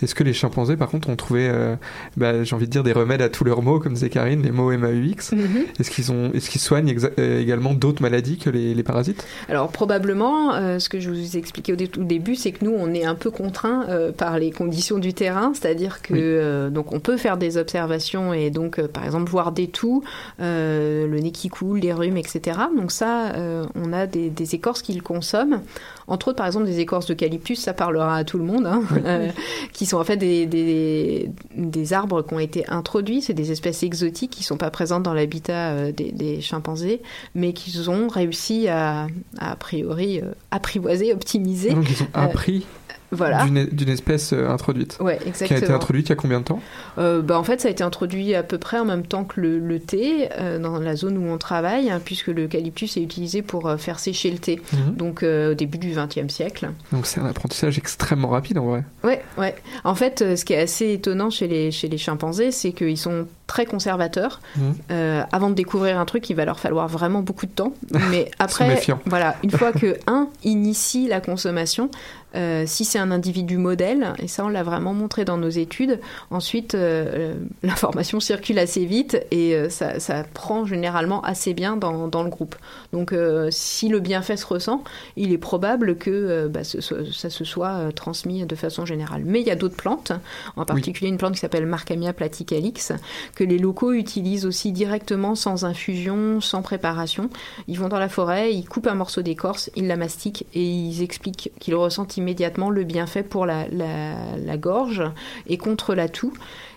Est-ce que les chimpanzés, par contre, ont trouvé, euh, bah, j'ai envie de dire, des remèdes à tous leurs maux, comme disait Karine, les maux MAUX Est-ce qu'ils ont, est-ce qu'ils soignent euh, également d'autres maladies que les, les parasites? Alors probablement, euh, ce que je vous ai expliqué au, dé- au début, c'est que nous, on est un peu contraint euh, par les conditions du terrain, c'est-à-dire que Oui. donc on peut faire des observations et donc par exemple voir des toux, le nez qui coule, les rhumes, etc. Donc ça, euh, on a des, des écorces qu'ils consomment. Entre autres, par exemple, des écorces d'eucalyptus, ça parlera à tout le monde, hein, euh, qui sont en fait des, des, des arbres qui ont été introduits. C'est des espèces exotiques qui sont pas présentes dans l'habitat euh, des, des chimpanzés, mais qu'ils ont réussi à, à, a priori, apprivoiser, optimiser. Donc ils ont appris voilà. d'une espèce euh, introduite. Ouais, Qui a été exactement. introduite il y a combien de temps? Euh, bah, en fait, ça a été introduit à peu près en même temps que le, le thé euh, dans la zone où on travaille, hein, puisque l'eucalyptus est utilisé pour euh, faire sécher le thé. Mhm. Donc au début du XXe siècle. Donc c'est un apprentissage extrêmement rapide en vrai. Ouais, ouais. En fait, ce qui est assez étonnant chez les, chez les chimpanzés, c'est qu'ils sont très conservateurs. Mhm. Euh, avant de découvrir un truc, il va leur falloir vraiment beaucoup de temps. Mais après, voilà, une fois que un initie la consommation, euh, si c'est un individu modèle, et ça on l'a vraiment montré dans nos études, ensuite euh, l'information circule assez vite et euh, ça, ça prend généralement assez bien dans, dans le groupe. Donc si le bienfait se ressent, il est probable que bah, ce- ça se soit transmis de façon générale. Mais il y a d'autres plantes, en particulier une plante qui s'appelle Marcamia platycalix, que les locaux utilisent aussi directement sans infusion, sans préparation. Ils vont dans la forêt, ils coupent un morceau d'écorce, ils la mastiquent et ils expliquent qu'ils ressentent immédiatement le bienfait pour la, la- la gorge et contre la toux.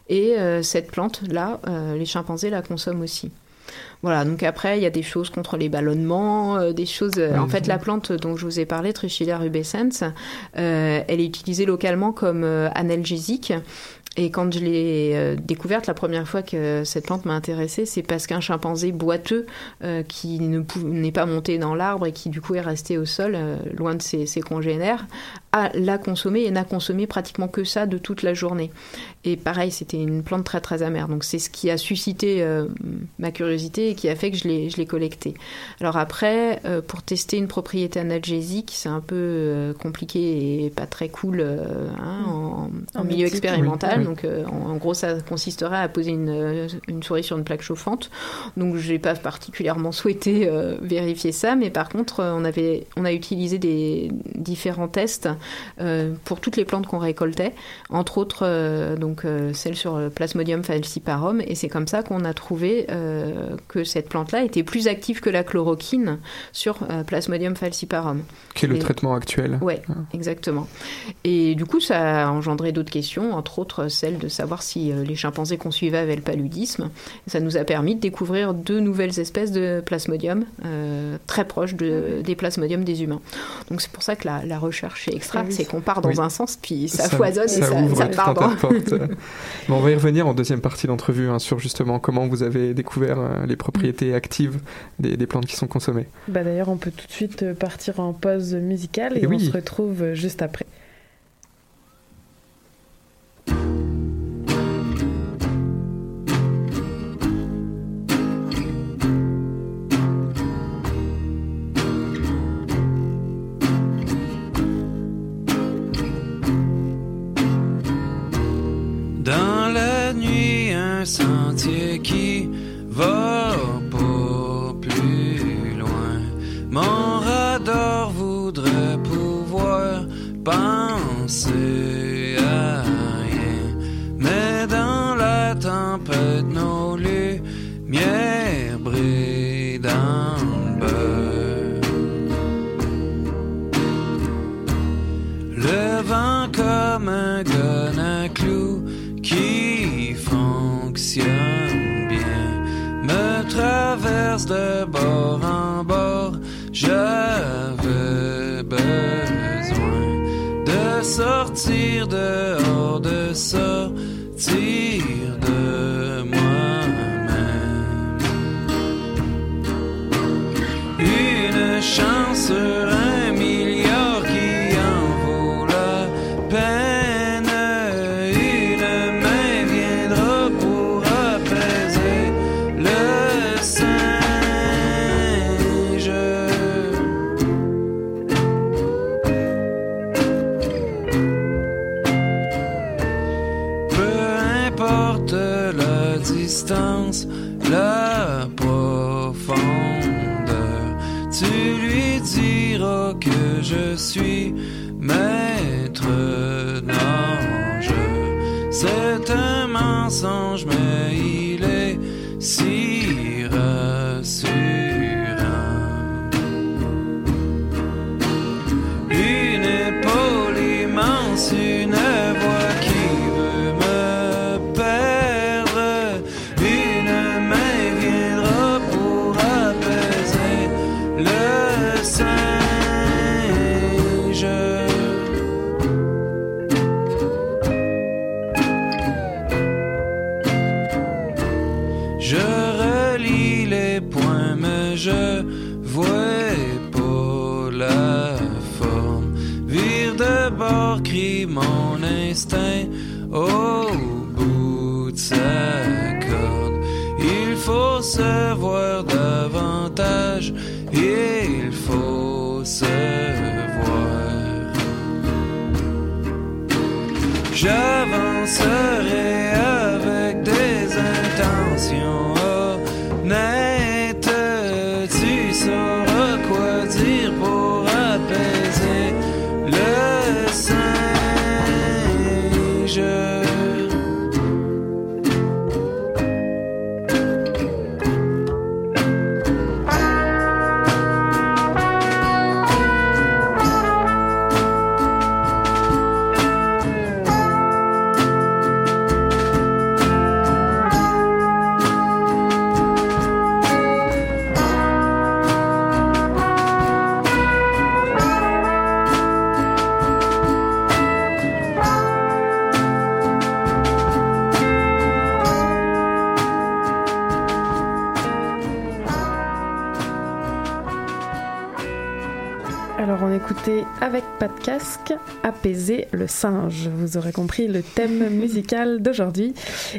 Et euh, cette plante-là, euh, les chimpanzés la consomment aussi. Voilà, donc après, il y a des choses contre les ballonnements, euh, des choses... en fait, oui. la plante dont je vous ai parlé, Trichilia rubescens, elle est utilisée localement comme analgésique. Et quand je l'ai euh, découverte la première fois que cette plante m'a intéressée, c'est parce qu'un chimpanzé boiteux euh, qui n'est pas monté dans l'arbre et qui du coup est resté au sol, euh, loin de ses, ses congénères, a l'a consommé et n'a consommé pratiquement que ça de toute la journée. Et pareil, c'était une plante très très amère. Donc c'est ce qui a suscité ma curiosité et qui a fait que je l'ai, collectée. Alors après, pour tester une propriété analgésique, c'est un peu compliqué et pas très cool hein, en, en En milieu expérimental. Oui. Donc euh, en, en gros, ça consisterait à poser une, euh, une souris sur une plaque chauffante. Donc j'ai pas particulièrement souhaité euh, vérifier ça, mais par contre, on avait, on a utilisé des différents tests pour toutes les plantes qu'on récoltait, entre autres donc celle sur le Plasmodium falciparum, et c'est comme ça qu'on a trouvé que cette plante-là était plus active que la chloroquine sur Plasmodium falciparum. Qui est le Et- traitement actuel Ouais, exactement. Et du coup, ça a engendré d'autres questions, entre autres celle de savoir si euh, les chimpanzés qu'on suivait avaient le paludisme. Ça nous a permis de découvrir deux nouvelles espèces de plasmodium euh, très proches de, des plasmodiums des humains. Donc c'est pour ça que la, la recherche est extra, Ah c'est qu'on part dans Oui. un sens, puis ça, foisonne et ça, ouvre ça part dans... on va y revenir en deuxième partie d'entrevue hein, sur justement comment vous avez découvert euh, les propriétés actives des, des plantes qui sont consommées. Bah d'ailleurs, on peut tout de suite partir en pause musicale et, Et on se retrouve juste après. Mais Avec pas de casque Apaiser le singe. Vous aurez compris le thème musical d'aujourd'hui.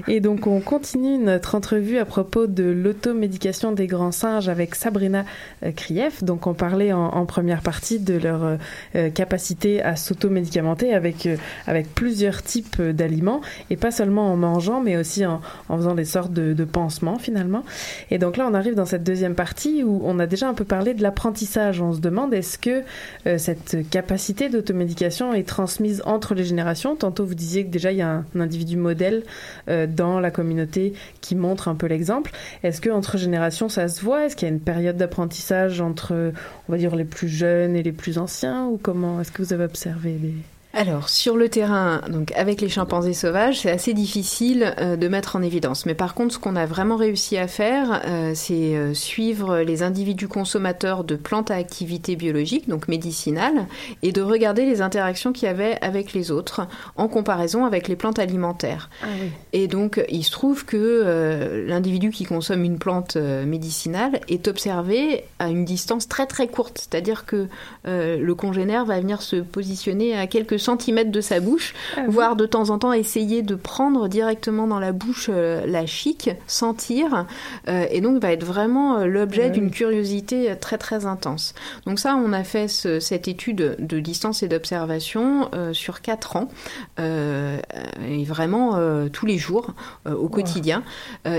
Et donc on continue notre entrevue à propos de l'automédication des grands singes avec Sabrina euh, Krief. Donc on parlait en, en première partie de leur euh, euh, capacité à s'automédicamenter avec, euh, avec plusieurs types d'aliments et pas seulement en mangeant mais aussi en, en faisant des sortes de, de pansements finalement. Et donc là on arrive dans cette deuxième partie où on a déjà un peu parlé de l'apprentissage. On se demande est-ce que euh, cette capacité d'automédication est transmise entre les générations. Tantôt, vous disiez que déjà, il y a un, un individu modèle euh, dans la communauté qui montre un peu l'exemple. Est-ce que entre générations, ça se voit? Est-ce qu'il y a une période d'apprentissage entre, on va dire, les plus jeunes et les plus anciens? Ou comment Est-ce que vous avez observé des... Alors, sur le terrain, donc avec les chimpanzés sauvages, c'est assez difficile euh, de mettre en évidence. Mais par contre, ce qu'on a vraiment réussi à faire, euh, c'est euh, suivre les individus consommateurs de plantes à activité biologique, donc médicinales, et de regarder les interactions qu'il y avait avec les autres en comparaison avec les plantes alimentaires. Ah oui. Et donc, il se trouve que l'individu qui consomme une plante médicinale est observé à une distance très très courte. C'est-à-dire que le congénère va venir se positionner à quelques centimètres de sa bouche, Ah oui. voire de temps en temps essayer de prendre directement dans la bouche euh, la chic, sentir, euh, et donc va être vraiment euh, l'objet Ah oui. d'une curiosité très très intense. Donc ça, on a fait ce- cette étude de distance et d'observation sur quatre ans, et vraiment tous les jours, au quotidien.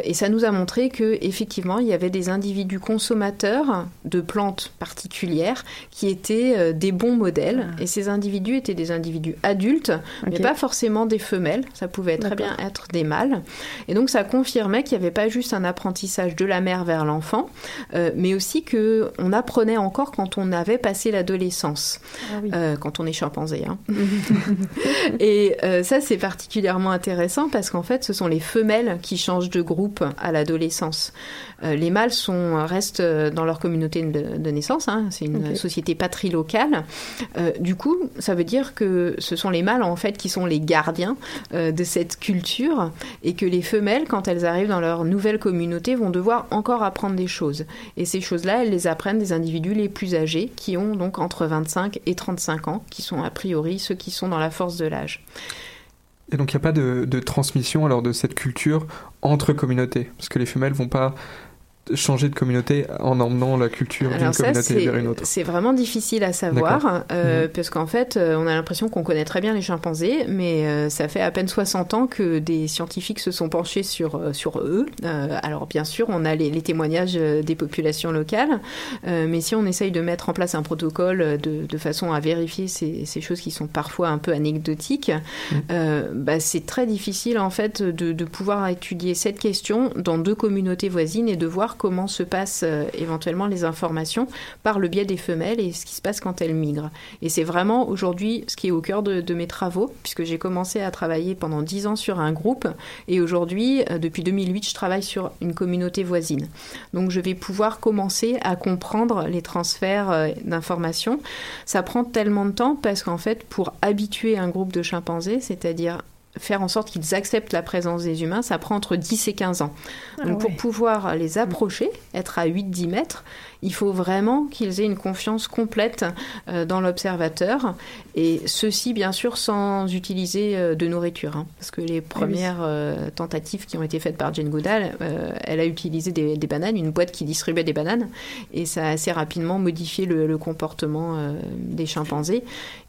Et ça nous a montré que effectivement, il y avait des individus consommateurs de plantes particulières qui étaient des bons modèles. Et ces individus étaient des individus adultes, mais pas forcément des femelles. Ça pouvait très bien être des mâles. Et donc ça confirmait qu'il n'y avait pas juste un apprentissage de la mère vers l'enfant, euh, mais aussi que on apprenait encore quand on avait passé l'adolescence, Ah oui. euh, quand on est chimpanzé. hein. Et euh, ça, c'est particulièrement intéressant parce qu'en fait, ce sont les femelles qui changent de groupe à l'adolescence. Les mâles sont, restent dans leur communauté de, de naissance, hein, c'est une société patrilocale. Du coup, ça veut dire que ce sont les mâles en fait qui sont les gardiens euh, de cette culture et que les femelles, quand elles arrivent dans leur nouvelle communauté, vont devoir encore apprendre des choses. Et ces choses-là, elles les apprennent des individus les plus âgés qui ont donc entre 25 et 35 ans, qui sont a priori ceux qui sont dans la force de l'âge. Et donc il n'y a pas de, de transmission alors de cette culture entre communautés, parce que les femelles vont pas changer de communauté en emmenant la culture d'une communauté vers une autre. C'est vraiment difficile à savoir, euh, Mhm. parce qu'en fait, euh, on a l'impression qu'on connaît très bien les chimpanzés, mais euh, ça fait à peine 60 ans que des scientifiques se sont penchés sur, sur eux. Euh, alors bien sûr, on a les, les témoignages des populations locales, mais si on essaye de mettre en place un protocole de, de façon à vérifier ces, ces choses qui sont parfois un peu anecdotiques, euh, bah, c'est très difficile en fait de, de pouvoir étudier cette question dans deux communautés voisines et de voir comment se passent euh, éventuellement les informations par le biais des femelles et ce qui se passe quand elles migrent. Et c'est vraiment aujourd'hui ce qui est au cœur de, de mes travaux, puisque j'ai commencé à travailler pendant dix ans sur un groupe et aujourd'hui, euh, depuis 2008, je travaille sur une communauté voisine. Donc je vais pouvoir commencer à comprendre les transferts euh, d'informations. Ça prend tellement de temps parce qu'en fait, pour habituer un groupe de chimpanzés, c'est-à-dire faire en sorte qu'ils acceptent la présence des humains, ça prend entre 10 et 15 ans. Ah Donc pour ouais. pouvoir les approcher, être à 8-10 mètres, il faut vraiment qu'ils aient une confiance complète euh, dans l'observateur. Et ceci, bien sûr, sans utiliser euh, de nourriture. hein. parce que les premières euh, tentatives qui ont été faites par Jane Goodall, euh, elle a utilisé des, des bananes, une boîte qui distribuait des bananes. Et ça a assez rapidement modifié le, le comportement euh, des chimpanzés,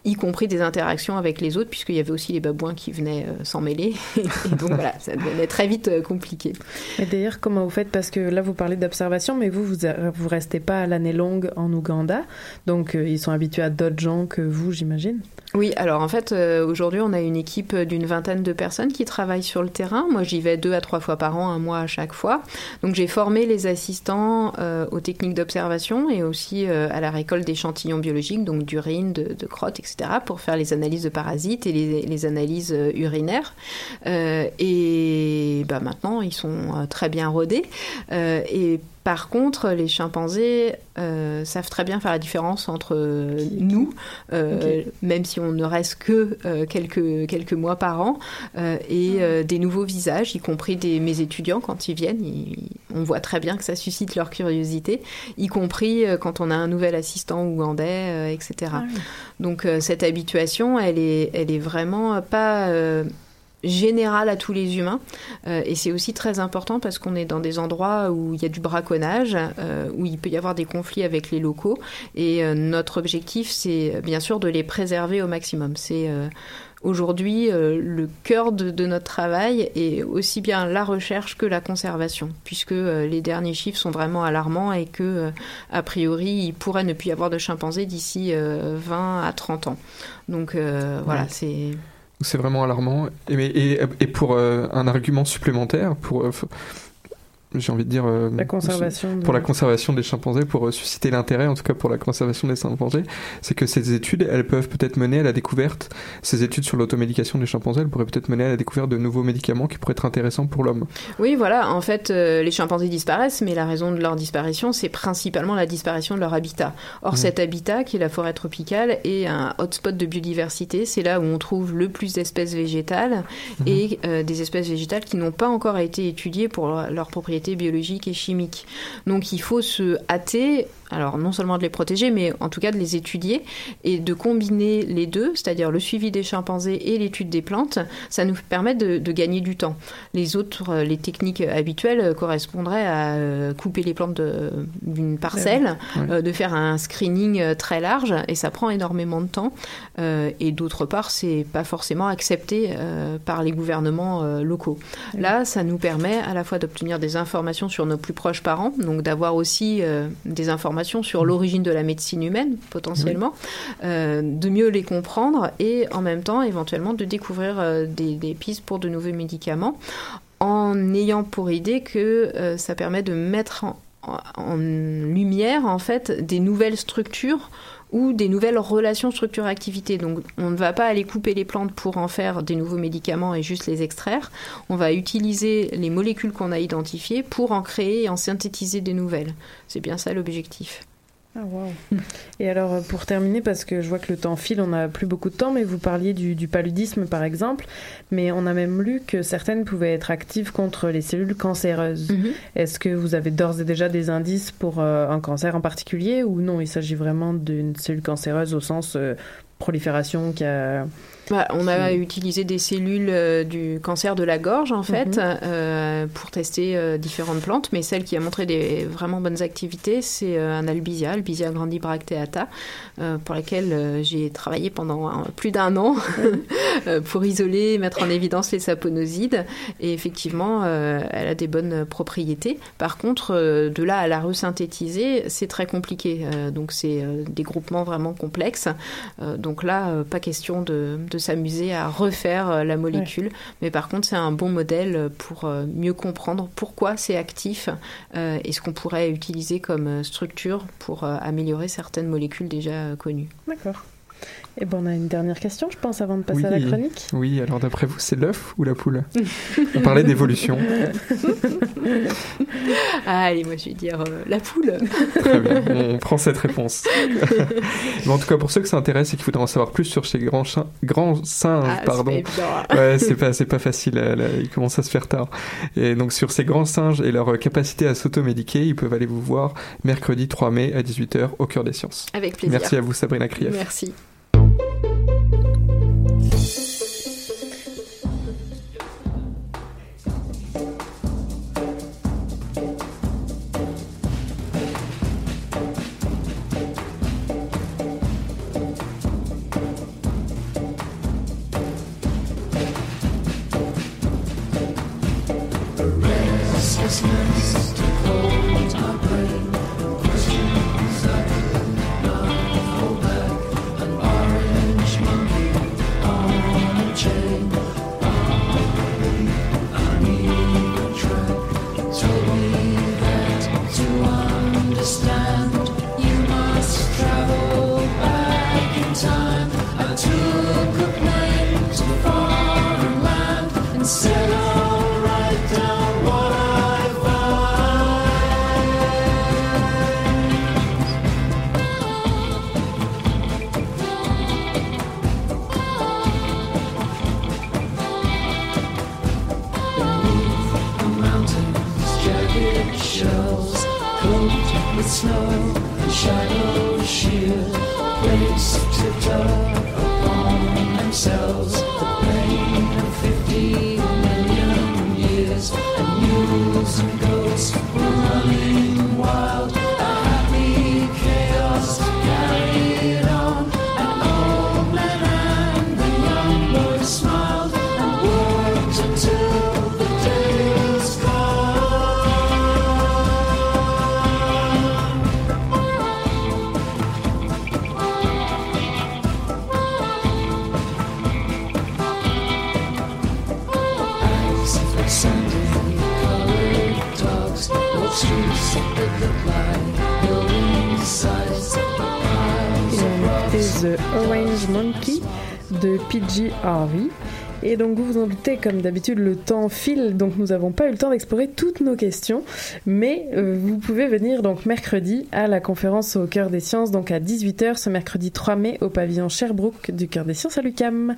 y compris des interactions avec les autres, puisqu'il y avait aussi les babouins qui venaient euh, s'en mêler. et donc voilà, ça devenait très vite compliqué. Et d'ailleurs, comment vous faites? Parce que là, vous parlez d'observation, mais vous, vous, vous restez pas l'année longue en Ouganda. Donc, euh, ils sont habitués à d'autres gens que vous, j'imagine. Oui, alors en fait, euh, aujourd'hui, on a une équipe d'une vingtaine de personnes qui travaillent sur le terrain. Moi, j'y vais deux à trois fois par an, un mois à chaque fois. Donc, j'ai formé les assistants euh, aux techniques d'observation et aussi à la récolte d'échantillons biologiques, donc d'urine, de, de crottes, etc., pour faire les analyses de parasites et les, les analyses urinaires. Et bah, maintenant, ils sont très bien rodés. Et par contre, les chimpanzés euh, savent très bien faire la différence entre euh, nous, euh, même si on ne reste que euh, quelques, quelques mois par an, et euh, des nouveaux visages, y compris des, mes étudiants quand ils viennent. ils- on voit très bien que ça suscite leur curiosité, y compris quand on a un nouvel assistant ougandais, etc. Donc euh, cette habituation, elle est, elle est vraiment pas générale à tous les humains. Euh, et c'est aussi très important parce qu'on est dans des endroits où il y a du braconnage, euh, où il peut y avoir des conflits avec les locaux. Et euh, notre objectif, c'est bien sûr de les préserver au maximum. C'est aujourd'hui le cœur de, de notre travail et aussi bien la recherche que la conservation, puisque les derniers chiffres sont vraiment alarmants et que, a priori, il pourrait ne plus y avoir de chimpanzés d'ici euh, 20 à 30 ans. Donc voilà, c'est... C'est vraiment alarmant. Et, pour euh, un argument supplémentaire, pour, euh, j'ai envie de dire, euh, La conservation de- pour la conservation des chimpanzés, pour euh, susciter l'intérêt, en tout cas pour la conservation des chimpanzés, c'est que ces études, elles peuvent peut-être mener à la découverte, ces études sur l'automédication des chimpanzés, elles pourraient peut-être mener à la découverte de nouveaux médicaments qui pourraient être intéressants pour l'homme. Oui, voilà, en fait, euh, les chimpanzés disparaissent, mais la raison de leur disparition, c'est principalement la disparition de leur habitat. Or, Mhm. cet habitat, qui est la forêt tropicale, est un hotspot de biodiversité. C'est là où on trouve le plus d'espèces végétales et euh, des espèces végétales qui n'ont pas encore été étudiées pour leur- leurs biologiques et chimiques. Donc, il faut se hâter, alors non seulement de les protéger, mais en tout cas de les étudier et de combiner les deux, c'est-à-dire le suivi des chimpanzés et l'étude des plantes. Ça nous permet de, de gagner du temps. Les autres, euh, les techniques habituelles euh, correspondraient à euh, couper les plantes d'une parcelle, euh, de faire un screening très large, et ça prend énormément de temps. Euh, et d'autre part, c'est pas forcément accepté euh, par les gouvernements locaux. Là, ça nous permet à la fois d'obtenir des informations sur nos plus proches parents, donc d'avoir aussi euh, des informations sur l'origine de la médecine humaine, potentiellement, euh, de mieux les comprendre et en même temps, éventuellement, de découvrir euh, des, pistes pour de nouveaux médicaments en ayant pour idée que ça permet de mettre en lumière en fait des nouvelles structures ou des nouvelles relations structure-activité. Donc on ne va pas aller couper les plantes pour en faire des nouveaux médicaments et juste les extraire. On va utiliser les molécules qu'on a identifiées pour en créer et en synthétiser des nouvelles. C'est bien ça l'objectif. Ah, wow. Et alors, euh, pour terminer, parce que je vois que le temps file, on n'a plus beaucoup de temps, mais vous parliez du, du paludisme, par exemple, mais on a même lu que certaines pouvaient être actives contre les cellules cancéreuses. Est-ce que vous avez d'ores et déjà des indices pour euh, un cancer en particulier, ou non, il s'agit vraiment d'une cellule cancéreuse au sens euh, prolifération qui a... Bah, on a utilisé des cellules euh, du cancer de la gorge en fait Mhm. euh, pour tester euh, différentes plantes, mais celle qui a montré des vraiment bonnes activités, c'est un albizia, Albizia grandibracteata, pour laquelle j'ai travaillé pendant un- plus d'un an pour isoler, et mettre en évidence les saponosides. Et effectivement, elle a des bonnes propriétés. Par contre, de là à la resynthétiser, c'est très compliqué. Donc c'est des groupements vraiment complexes. Euh, donc là, euh, pas question de, de s'amuser à refaire euh, la molécule. Mais par contre, c'est un bon modèle pour euh, mieux comprendre pourquoi c'est actif et ce qu'on pourrait utiliser comme structure pour améliorer certaines molécules déjà connues. D'accord. Et bon, on a une dernière question, je pense, avant de passer à la chronique. Oui, alors d'après vous, c'est l'œuf ou la poule? On parlait d'évolution. ah, allez, moi je vais dire euh, la poule. Très bien, on prend cette réponse. Mais en tout cas, pour ceux que ça intéresse et qu'il faudrait en savoir plus sur ces grands, chi- grands singes, Ah, c'est pardon. pas évident. Ouais, c'est pas, c'est pas facile, là, là, il commence à se faire tard. Et donc, sur ces grands singes et leur capacité à s'automédiquer, ils peuvent aller vous voir mercredi 3 mai à 18h au cœur des sciences. Avec plaisir. Merci à vous, Sabrina Krief. Merci. PG Harvey. Et donc vous vous en doutez, comme d'habitude, le temps file, donc nous n'avons pas eu le temps d'explorer toutes nos questions, mais euh, vous pouvez venir donc mercredi à la conférence au Cœur des Sciences, donc à 18h ce mercredi 3 mai au pavillon Sherbrooke du Cœur des Sciences à l'UCAM.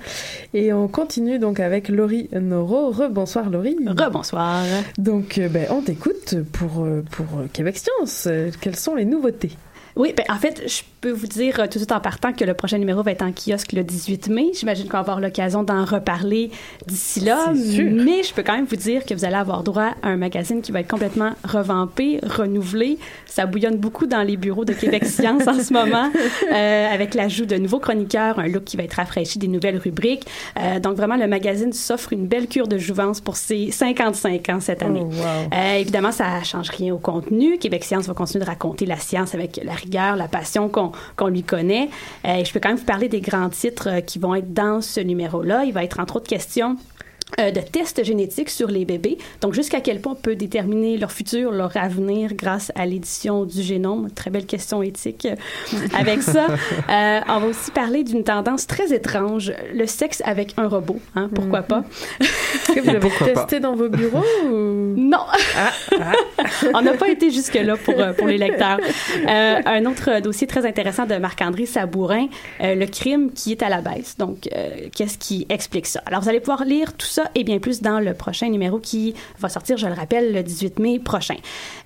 Et on continue donc avec Laurie Noro. Rebonsoir Laurie. Rebonsoir. Donc euh, ben, on t'écoute pour, euh, pour Québec Science. Quelles sont les nouveautés? Oui, ben, en fait, je peux vous dire euh, tout de suite en partant que le prochain numéro va être en kiosque le 18 mai. J'imagine qu'on va avoir l'occasion d'en reparler d'ici là. Mais je peux quand même vous dire que vous allez avoir droit à un magazine qui va être complètement revampé, renouvelé. Ça bouillonne beaucoup dans les bureaux de Québec Science en ce moment, euh, avec l'ajout de nouveaux chroniqueurs, un look qui va être rafraîchi, des nouvelles rubriques. Euh, donc vraiment, le magazine s'offre une belle cure de jouvence pour ses 55 ans cette année. Oh, wow. Euh, évidemment, ça change rien au contenu. Québec Science va continuer de raconter la science avec la rigueur, la passion qu'on qu'on lui connaît. Euh, je peux quand même vous parler des grands titres euh, qui vont être dans ce numéro-là. Il va être entre autres question de tests génétiques sur les bébés. Donc, jusqu'à quel point on peut déterminer leur futur, leur avenir grâce à l'édition du génome? Très belle question éthique euh, avec ça. Euh, on va aussi parler d'une tendance très étrange, le sexe avec un robot. Hein, pourquoi pas? Est-ce que vous avez Pourquoi pas? testé dans vos bureaux ou... Non! On n'a pas été jusque-là pour, euh, pour les lecteurs. Euh, un autre dossier très intéressant de Marc-André Sabourin, euh, le crime qui est à la baisse. Donc, euh, qu'est-ce qui explique ça? Alors, vous allez pouvoir lire tout ça et bien plus dans le prochain numéro qui va sortir, je le rappelle, le 18 mai prochain.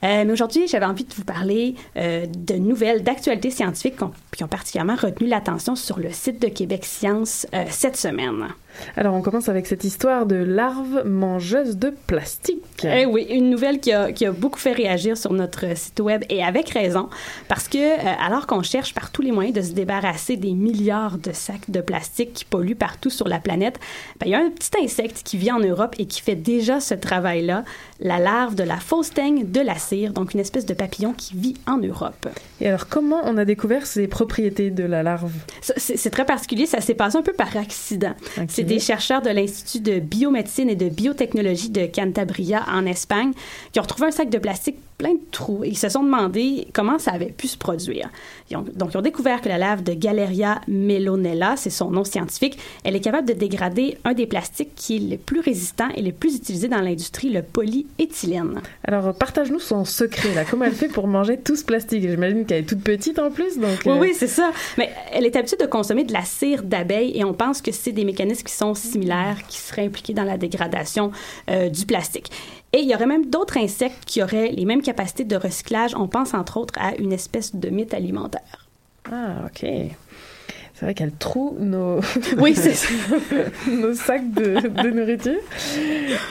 Euh, mais aujourd'hui, j'avais envie de vous parler euh, de nouvelles, d'actualités scientifiques qui ont, particulièrement retenu l'attention sur le site de Québec Science euh, cette semaine. Alors, on commence avec cette histoire de larves mangeuses de plastique. Eh oui, une nouvelle qui a, qui a beaucoup fait réagir sur notre site web et avec raison, parce que euh, alors qu'on cherche par tous les moyens de se débarrasser des milliards de sacs de plastique qui polluent partout sur la planète, ben, il y a un petit insecte qui vit en Europe et qui fait déjà ce travail-là, la larve de la fausse teigne de la cire, donc une espèce de papillon qui vit en Europe. Et alors, comment on a découvert ces propriétés de la larve? C'est très particulier, ça s'est passé un peu par accident. Des chercheurs de l'Institut de biomédecine et de biotechnologie de Cantabria en Espagne qui ont retrouvé un sac de plastique plein de trous et ils se sont demandé comment ça avait pu se produire. Ils ont- donc, ils ont découvert que la lave de Galeria melonella, c'est son nom scientifique, elle est capable de dégrader un des plastiques qui est le plus résistant et le plus utilisé dans l'industrie, le polyéthylène. Alors, partage-nous son secret, là. Comment elle fait pour manger tout ce plastique? J'imagine qu'elle est toute petite en plus, donc... Oui, euh, oui, c'est ça. Mais elle est habituée de consommer de la cire d'abeille et on pense que c'est des mécanismes qui sont similaires qui seraient impliqués dans la dégradation euh, du plastique. Et il y aurait même d'autres insectes qui auraient les mêmes capacités de recyclage. On pense entre autres à une espèce de mythe alimentaire. Ah, ok. C'est vrai qu'elle troue nos... Oui, c'est ça. nos sacs de, de nourriture.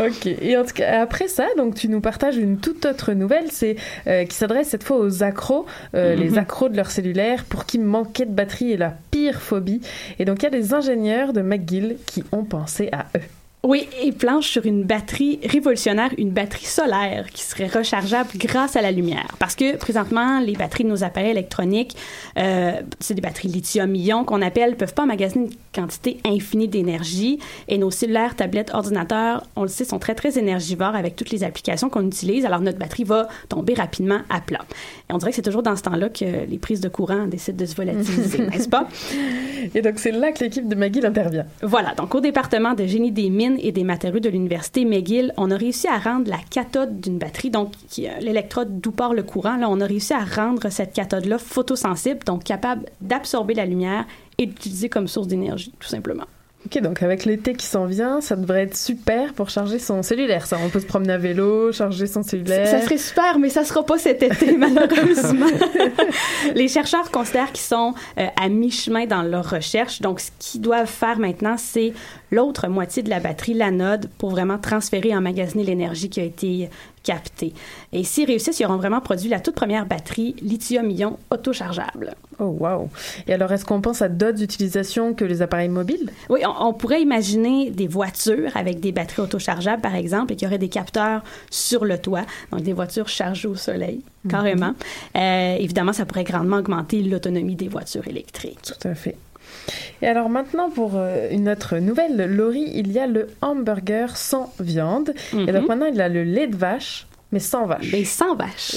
Ok. Et en tout cas, après ça, donc tu nous partages une toute autre nouvelle, c'est euh, qui s'adresse cette fois aux accros, euh, Mhm. les accros de leur cellulaire, pour qui manquer de batterie est la pire phobie. Et donc il y a des ingénieurs de McGill qui ont pensé à eux. Oui, et planche sur une batterie révolutionnaire, une batterie solaire qui serait rechargeable grâce à la lumière. Parce que présentement, les batteries de nos appareils électroniques, euh, c'est des batteries lithium-ion qu'on appelle, peuvent pas emmagasiner une quantité infinie d'énergie. Et nos cellulaires, tablettes, ordinateurs, on le sait, sont très, très énergivores avec toutes les applications qu'on utilise. Alors notre batterie va tomber rapidement à plat. Et on dirait que c'est toujours dans ce temps-là que les prises de courant décident de se volatiliser, n'est-ce pas? Et donc c'est là que l'équipe de McGill intervient. Voilà, donc au département de génie des mines et des matériaux de l'université McGill, on a réussi à rendre la cathode d'une batterie, donc euh, l'électrode d'où part le courant, on a réussi à rendre cette cathode-là photosensible, donc capable d'absorber la lumière et d'utiliser comme source d'énergie, tout simplement. Ok, donc avec l'été qui s'en vient, ça devrait être super pour charger son cellulaire. Ça, on peut se promener à vélo, charger son cellulaire. Ça serait super, mais ça sera pas cet été, malheureusement. Les chercheurs considèrent qu'ils sont euh, à mi-chemin dans leur recherche. Donc, ce qu'ils doivent faire maintenant, c'est l'autre moitié de la batterie, l'anode, pour vraiment transférer et emmagasiner l'énergie qui a été captée. Et s'ils réussissent, ils auront vraiment produit la toute première batterie lithium-ion autochargeable. Oh, wow. Et alors, est-ce qu'on pense à d'autres utilisations que les appareils mobiles? Oui, on, on pourrait imaginer des voitures avec des batteries autochargeables, par exemple, et qu'il y aurait des capteurs sur le toit, donc des voitures chargées au soleil, carrément. Euh, évidemment, ça pourrait grandement augmenter l'autonomie des voitures électriques. Tout à fait. Et alors maintenant, pour euh, une autre nouvelle, Laurie, il y a le hamburger sans viande. Et donc Mhm. maintenant, il y a le lait de vache, mais sans vache. Mais sans vache.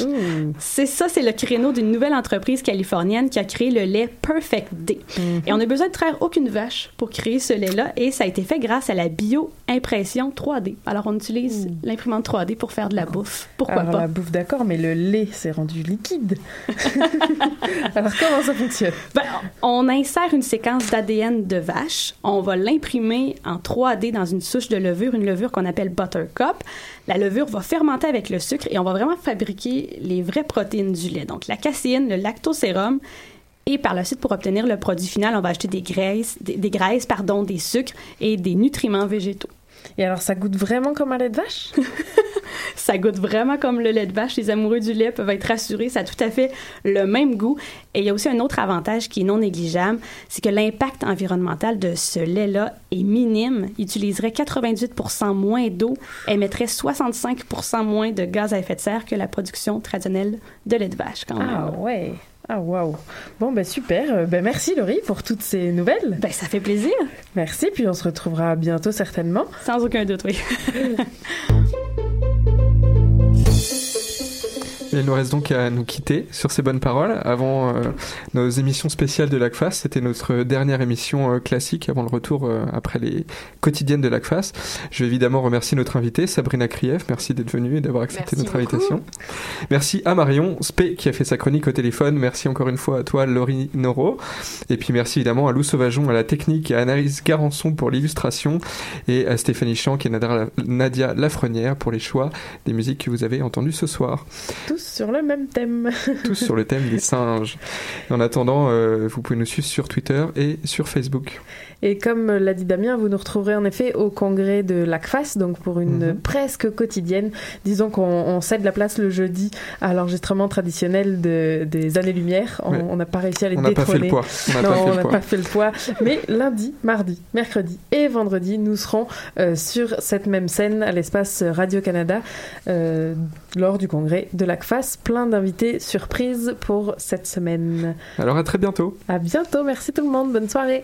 C'est ça, c'est le créneau d'une nouvelle entreprise californienne qui a créé le lait Perfect Day. Et on a besoin de traire aucune vache pour créer ce lait-là et ça a été fait grâce à la bio-impression 3D. Alors on utilise l'imprimante 3D pour faire de la bouffe. Pourquoi alors, pas? la bouffe, d'accord, mais le lait, c'est rendu liquide. alors, comment ça fonctionne? Ben, on insère une séquence d'ADN de vache, on va l'imprimer en 3D dans une souche de levure, une levure qu'on appelle buttercup. La levure va fermenter avec le sucre et on va vraiment fabriquer les vraies protéines du lait. Donc la caséine, le lactosérum. Et par la suite, pour obtenir le produit final, on va acheter des graisses, des, des graisses, pardon, des sucres et des nutriments végétaux. Et alors, ça goûte vraiment comme un lait de vache? Ça goûte vraiment comme le lait de vache. Les amoureux du lait peuvent être rassurés. Ça a tout à fait le même goût. Et il y a aussi un autre avantage qui est non négligeable, c'est que l'impact environnemental de ce lait-là est minime. Il utiliserait 98% moins d'eau, émettrait 65% moins de gaz à effet de serre que la production traditionnelle de lait de vache. Quand même. Ah ouais. Ah waouh. Bon ben super. Euh, Ben merci Laurie pour toutes ces nouvelles. Ben ça fait plaisir. Merci. Puis on se retrouvera bientôt certainement. Sans aucun doute, oui. Il nous reste donc à nous quitter sur ces bonnes paroles. Avant euh, nos émissions spéciales de l'ACFAS, c'était notre dernière émission euh, classique avant le retour euh, après les quotidiennes de l'ACFAS. Je vais évidemment remercier notre invitée, Sabrina Krief. Merci d'être venue et d'avoir accepté Merci notre beaucoup. invitation. Merci à Marion Spé qui a fait sa chronique au téléphone. Merci encore une fois à toi, Laurie Noro. Et puis merci évidemment à Lou Sauvageon à la technique à Anaïs Garançon pour l'illustration et à Stéphanie Champ et Nadia- Nadia Lafrenière pour les choix des musiques que vous avez entendues ce soir Tous sur le même thème. tous sur le thème des singes. En attendant, euh, vous pouvez nous suivre sur Twitter et sur Facebook. Et comme l'a dit Damien, vous nous retrouverez en effet au congrès de l'ACFAS, donc pour une Mhm. presque quotidienne. Disons qu'on on cède la place le jeudi à l'enregistrement traditionnel de- des années-lumière. On n'a pas réussi à les On n'a pas détrôner. fait le poids. On n'a non, pas on n'a pas fait le poids. Mais lundi, mardi, mercredi et vendredi, nous serons euh, sur cette même scène à l'espace Radio-Canada euh, lors du congrès de l'ACFAS. Plein d'invités surprises pour cette semaine. Alors à très bientôt. À bientôt, merci tout le monde, bonne soirée.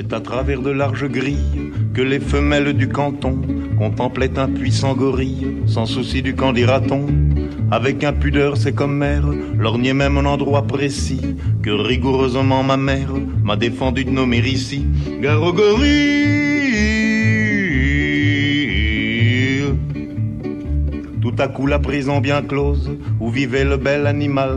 C'est à travers de larges grilles que les femelles du canton contemplaient un puissant gorille, sans souci du camp dira-t-on. Avec impudeur, c'est comme mère, lorgnait même un endroit précis que rigoureusement ma mère m'a défendu de nommer ici. Gorille. Tout à coup, la prison bien close où vivait le bel animal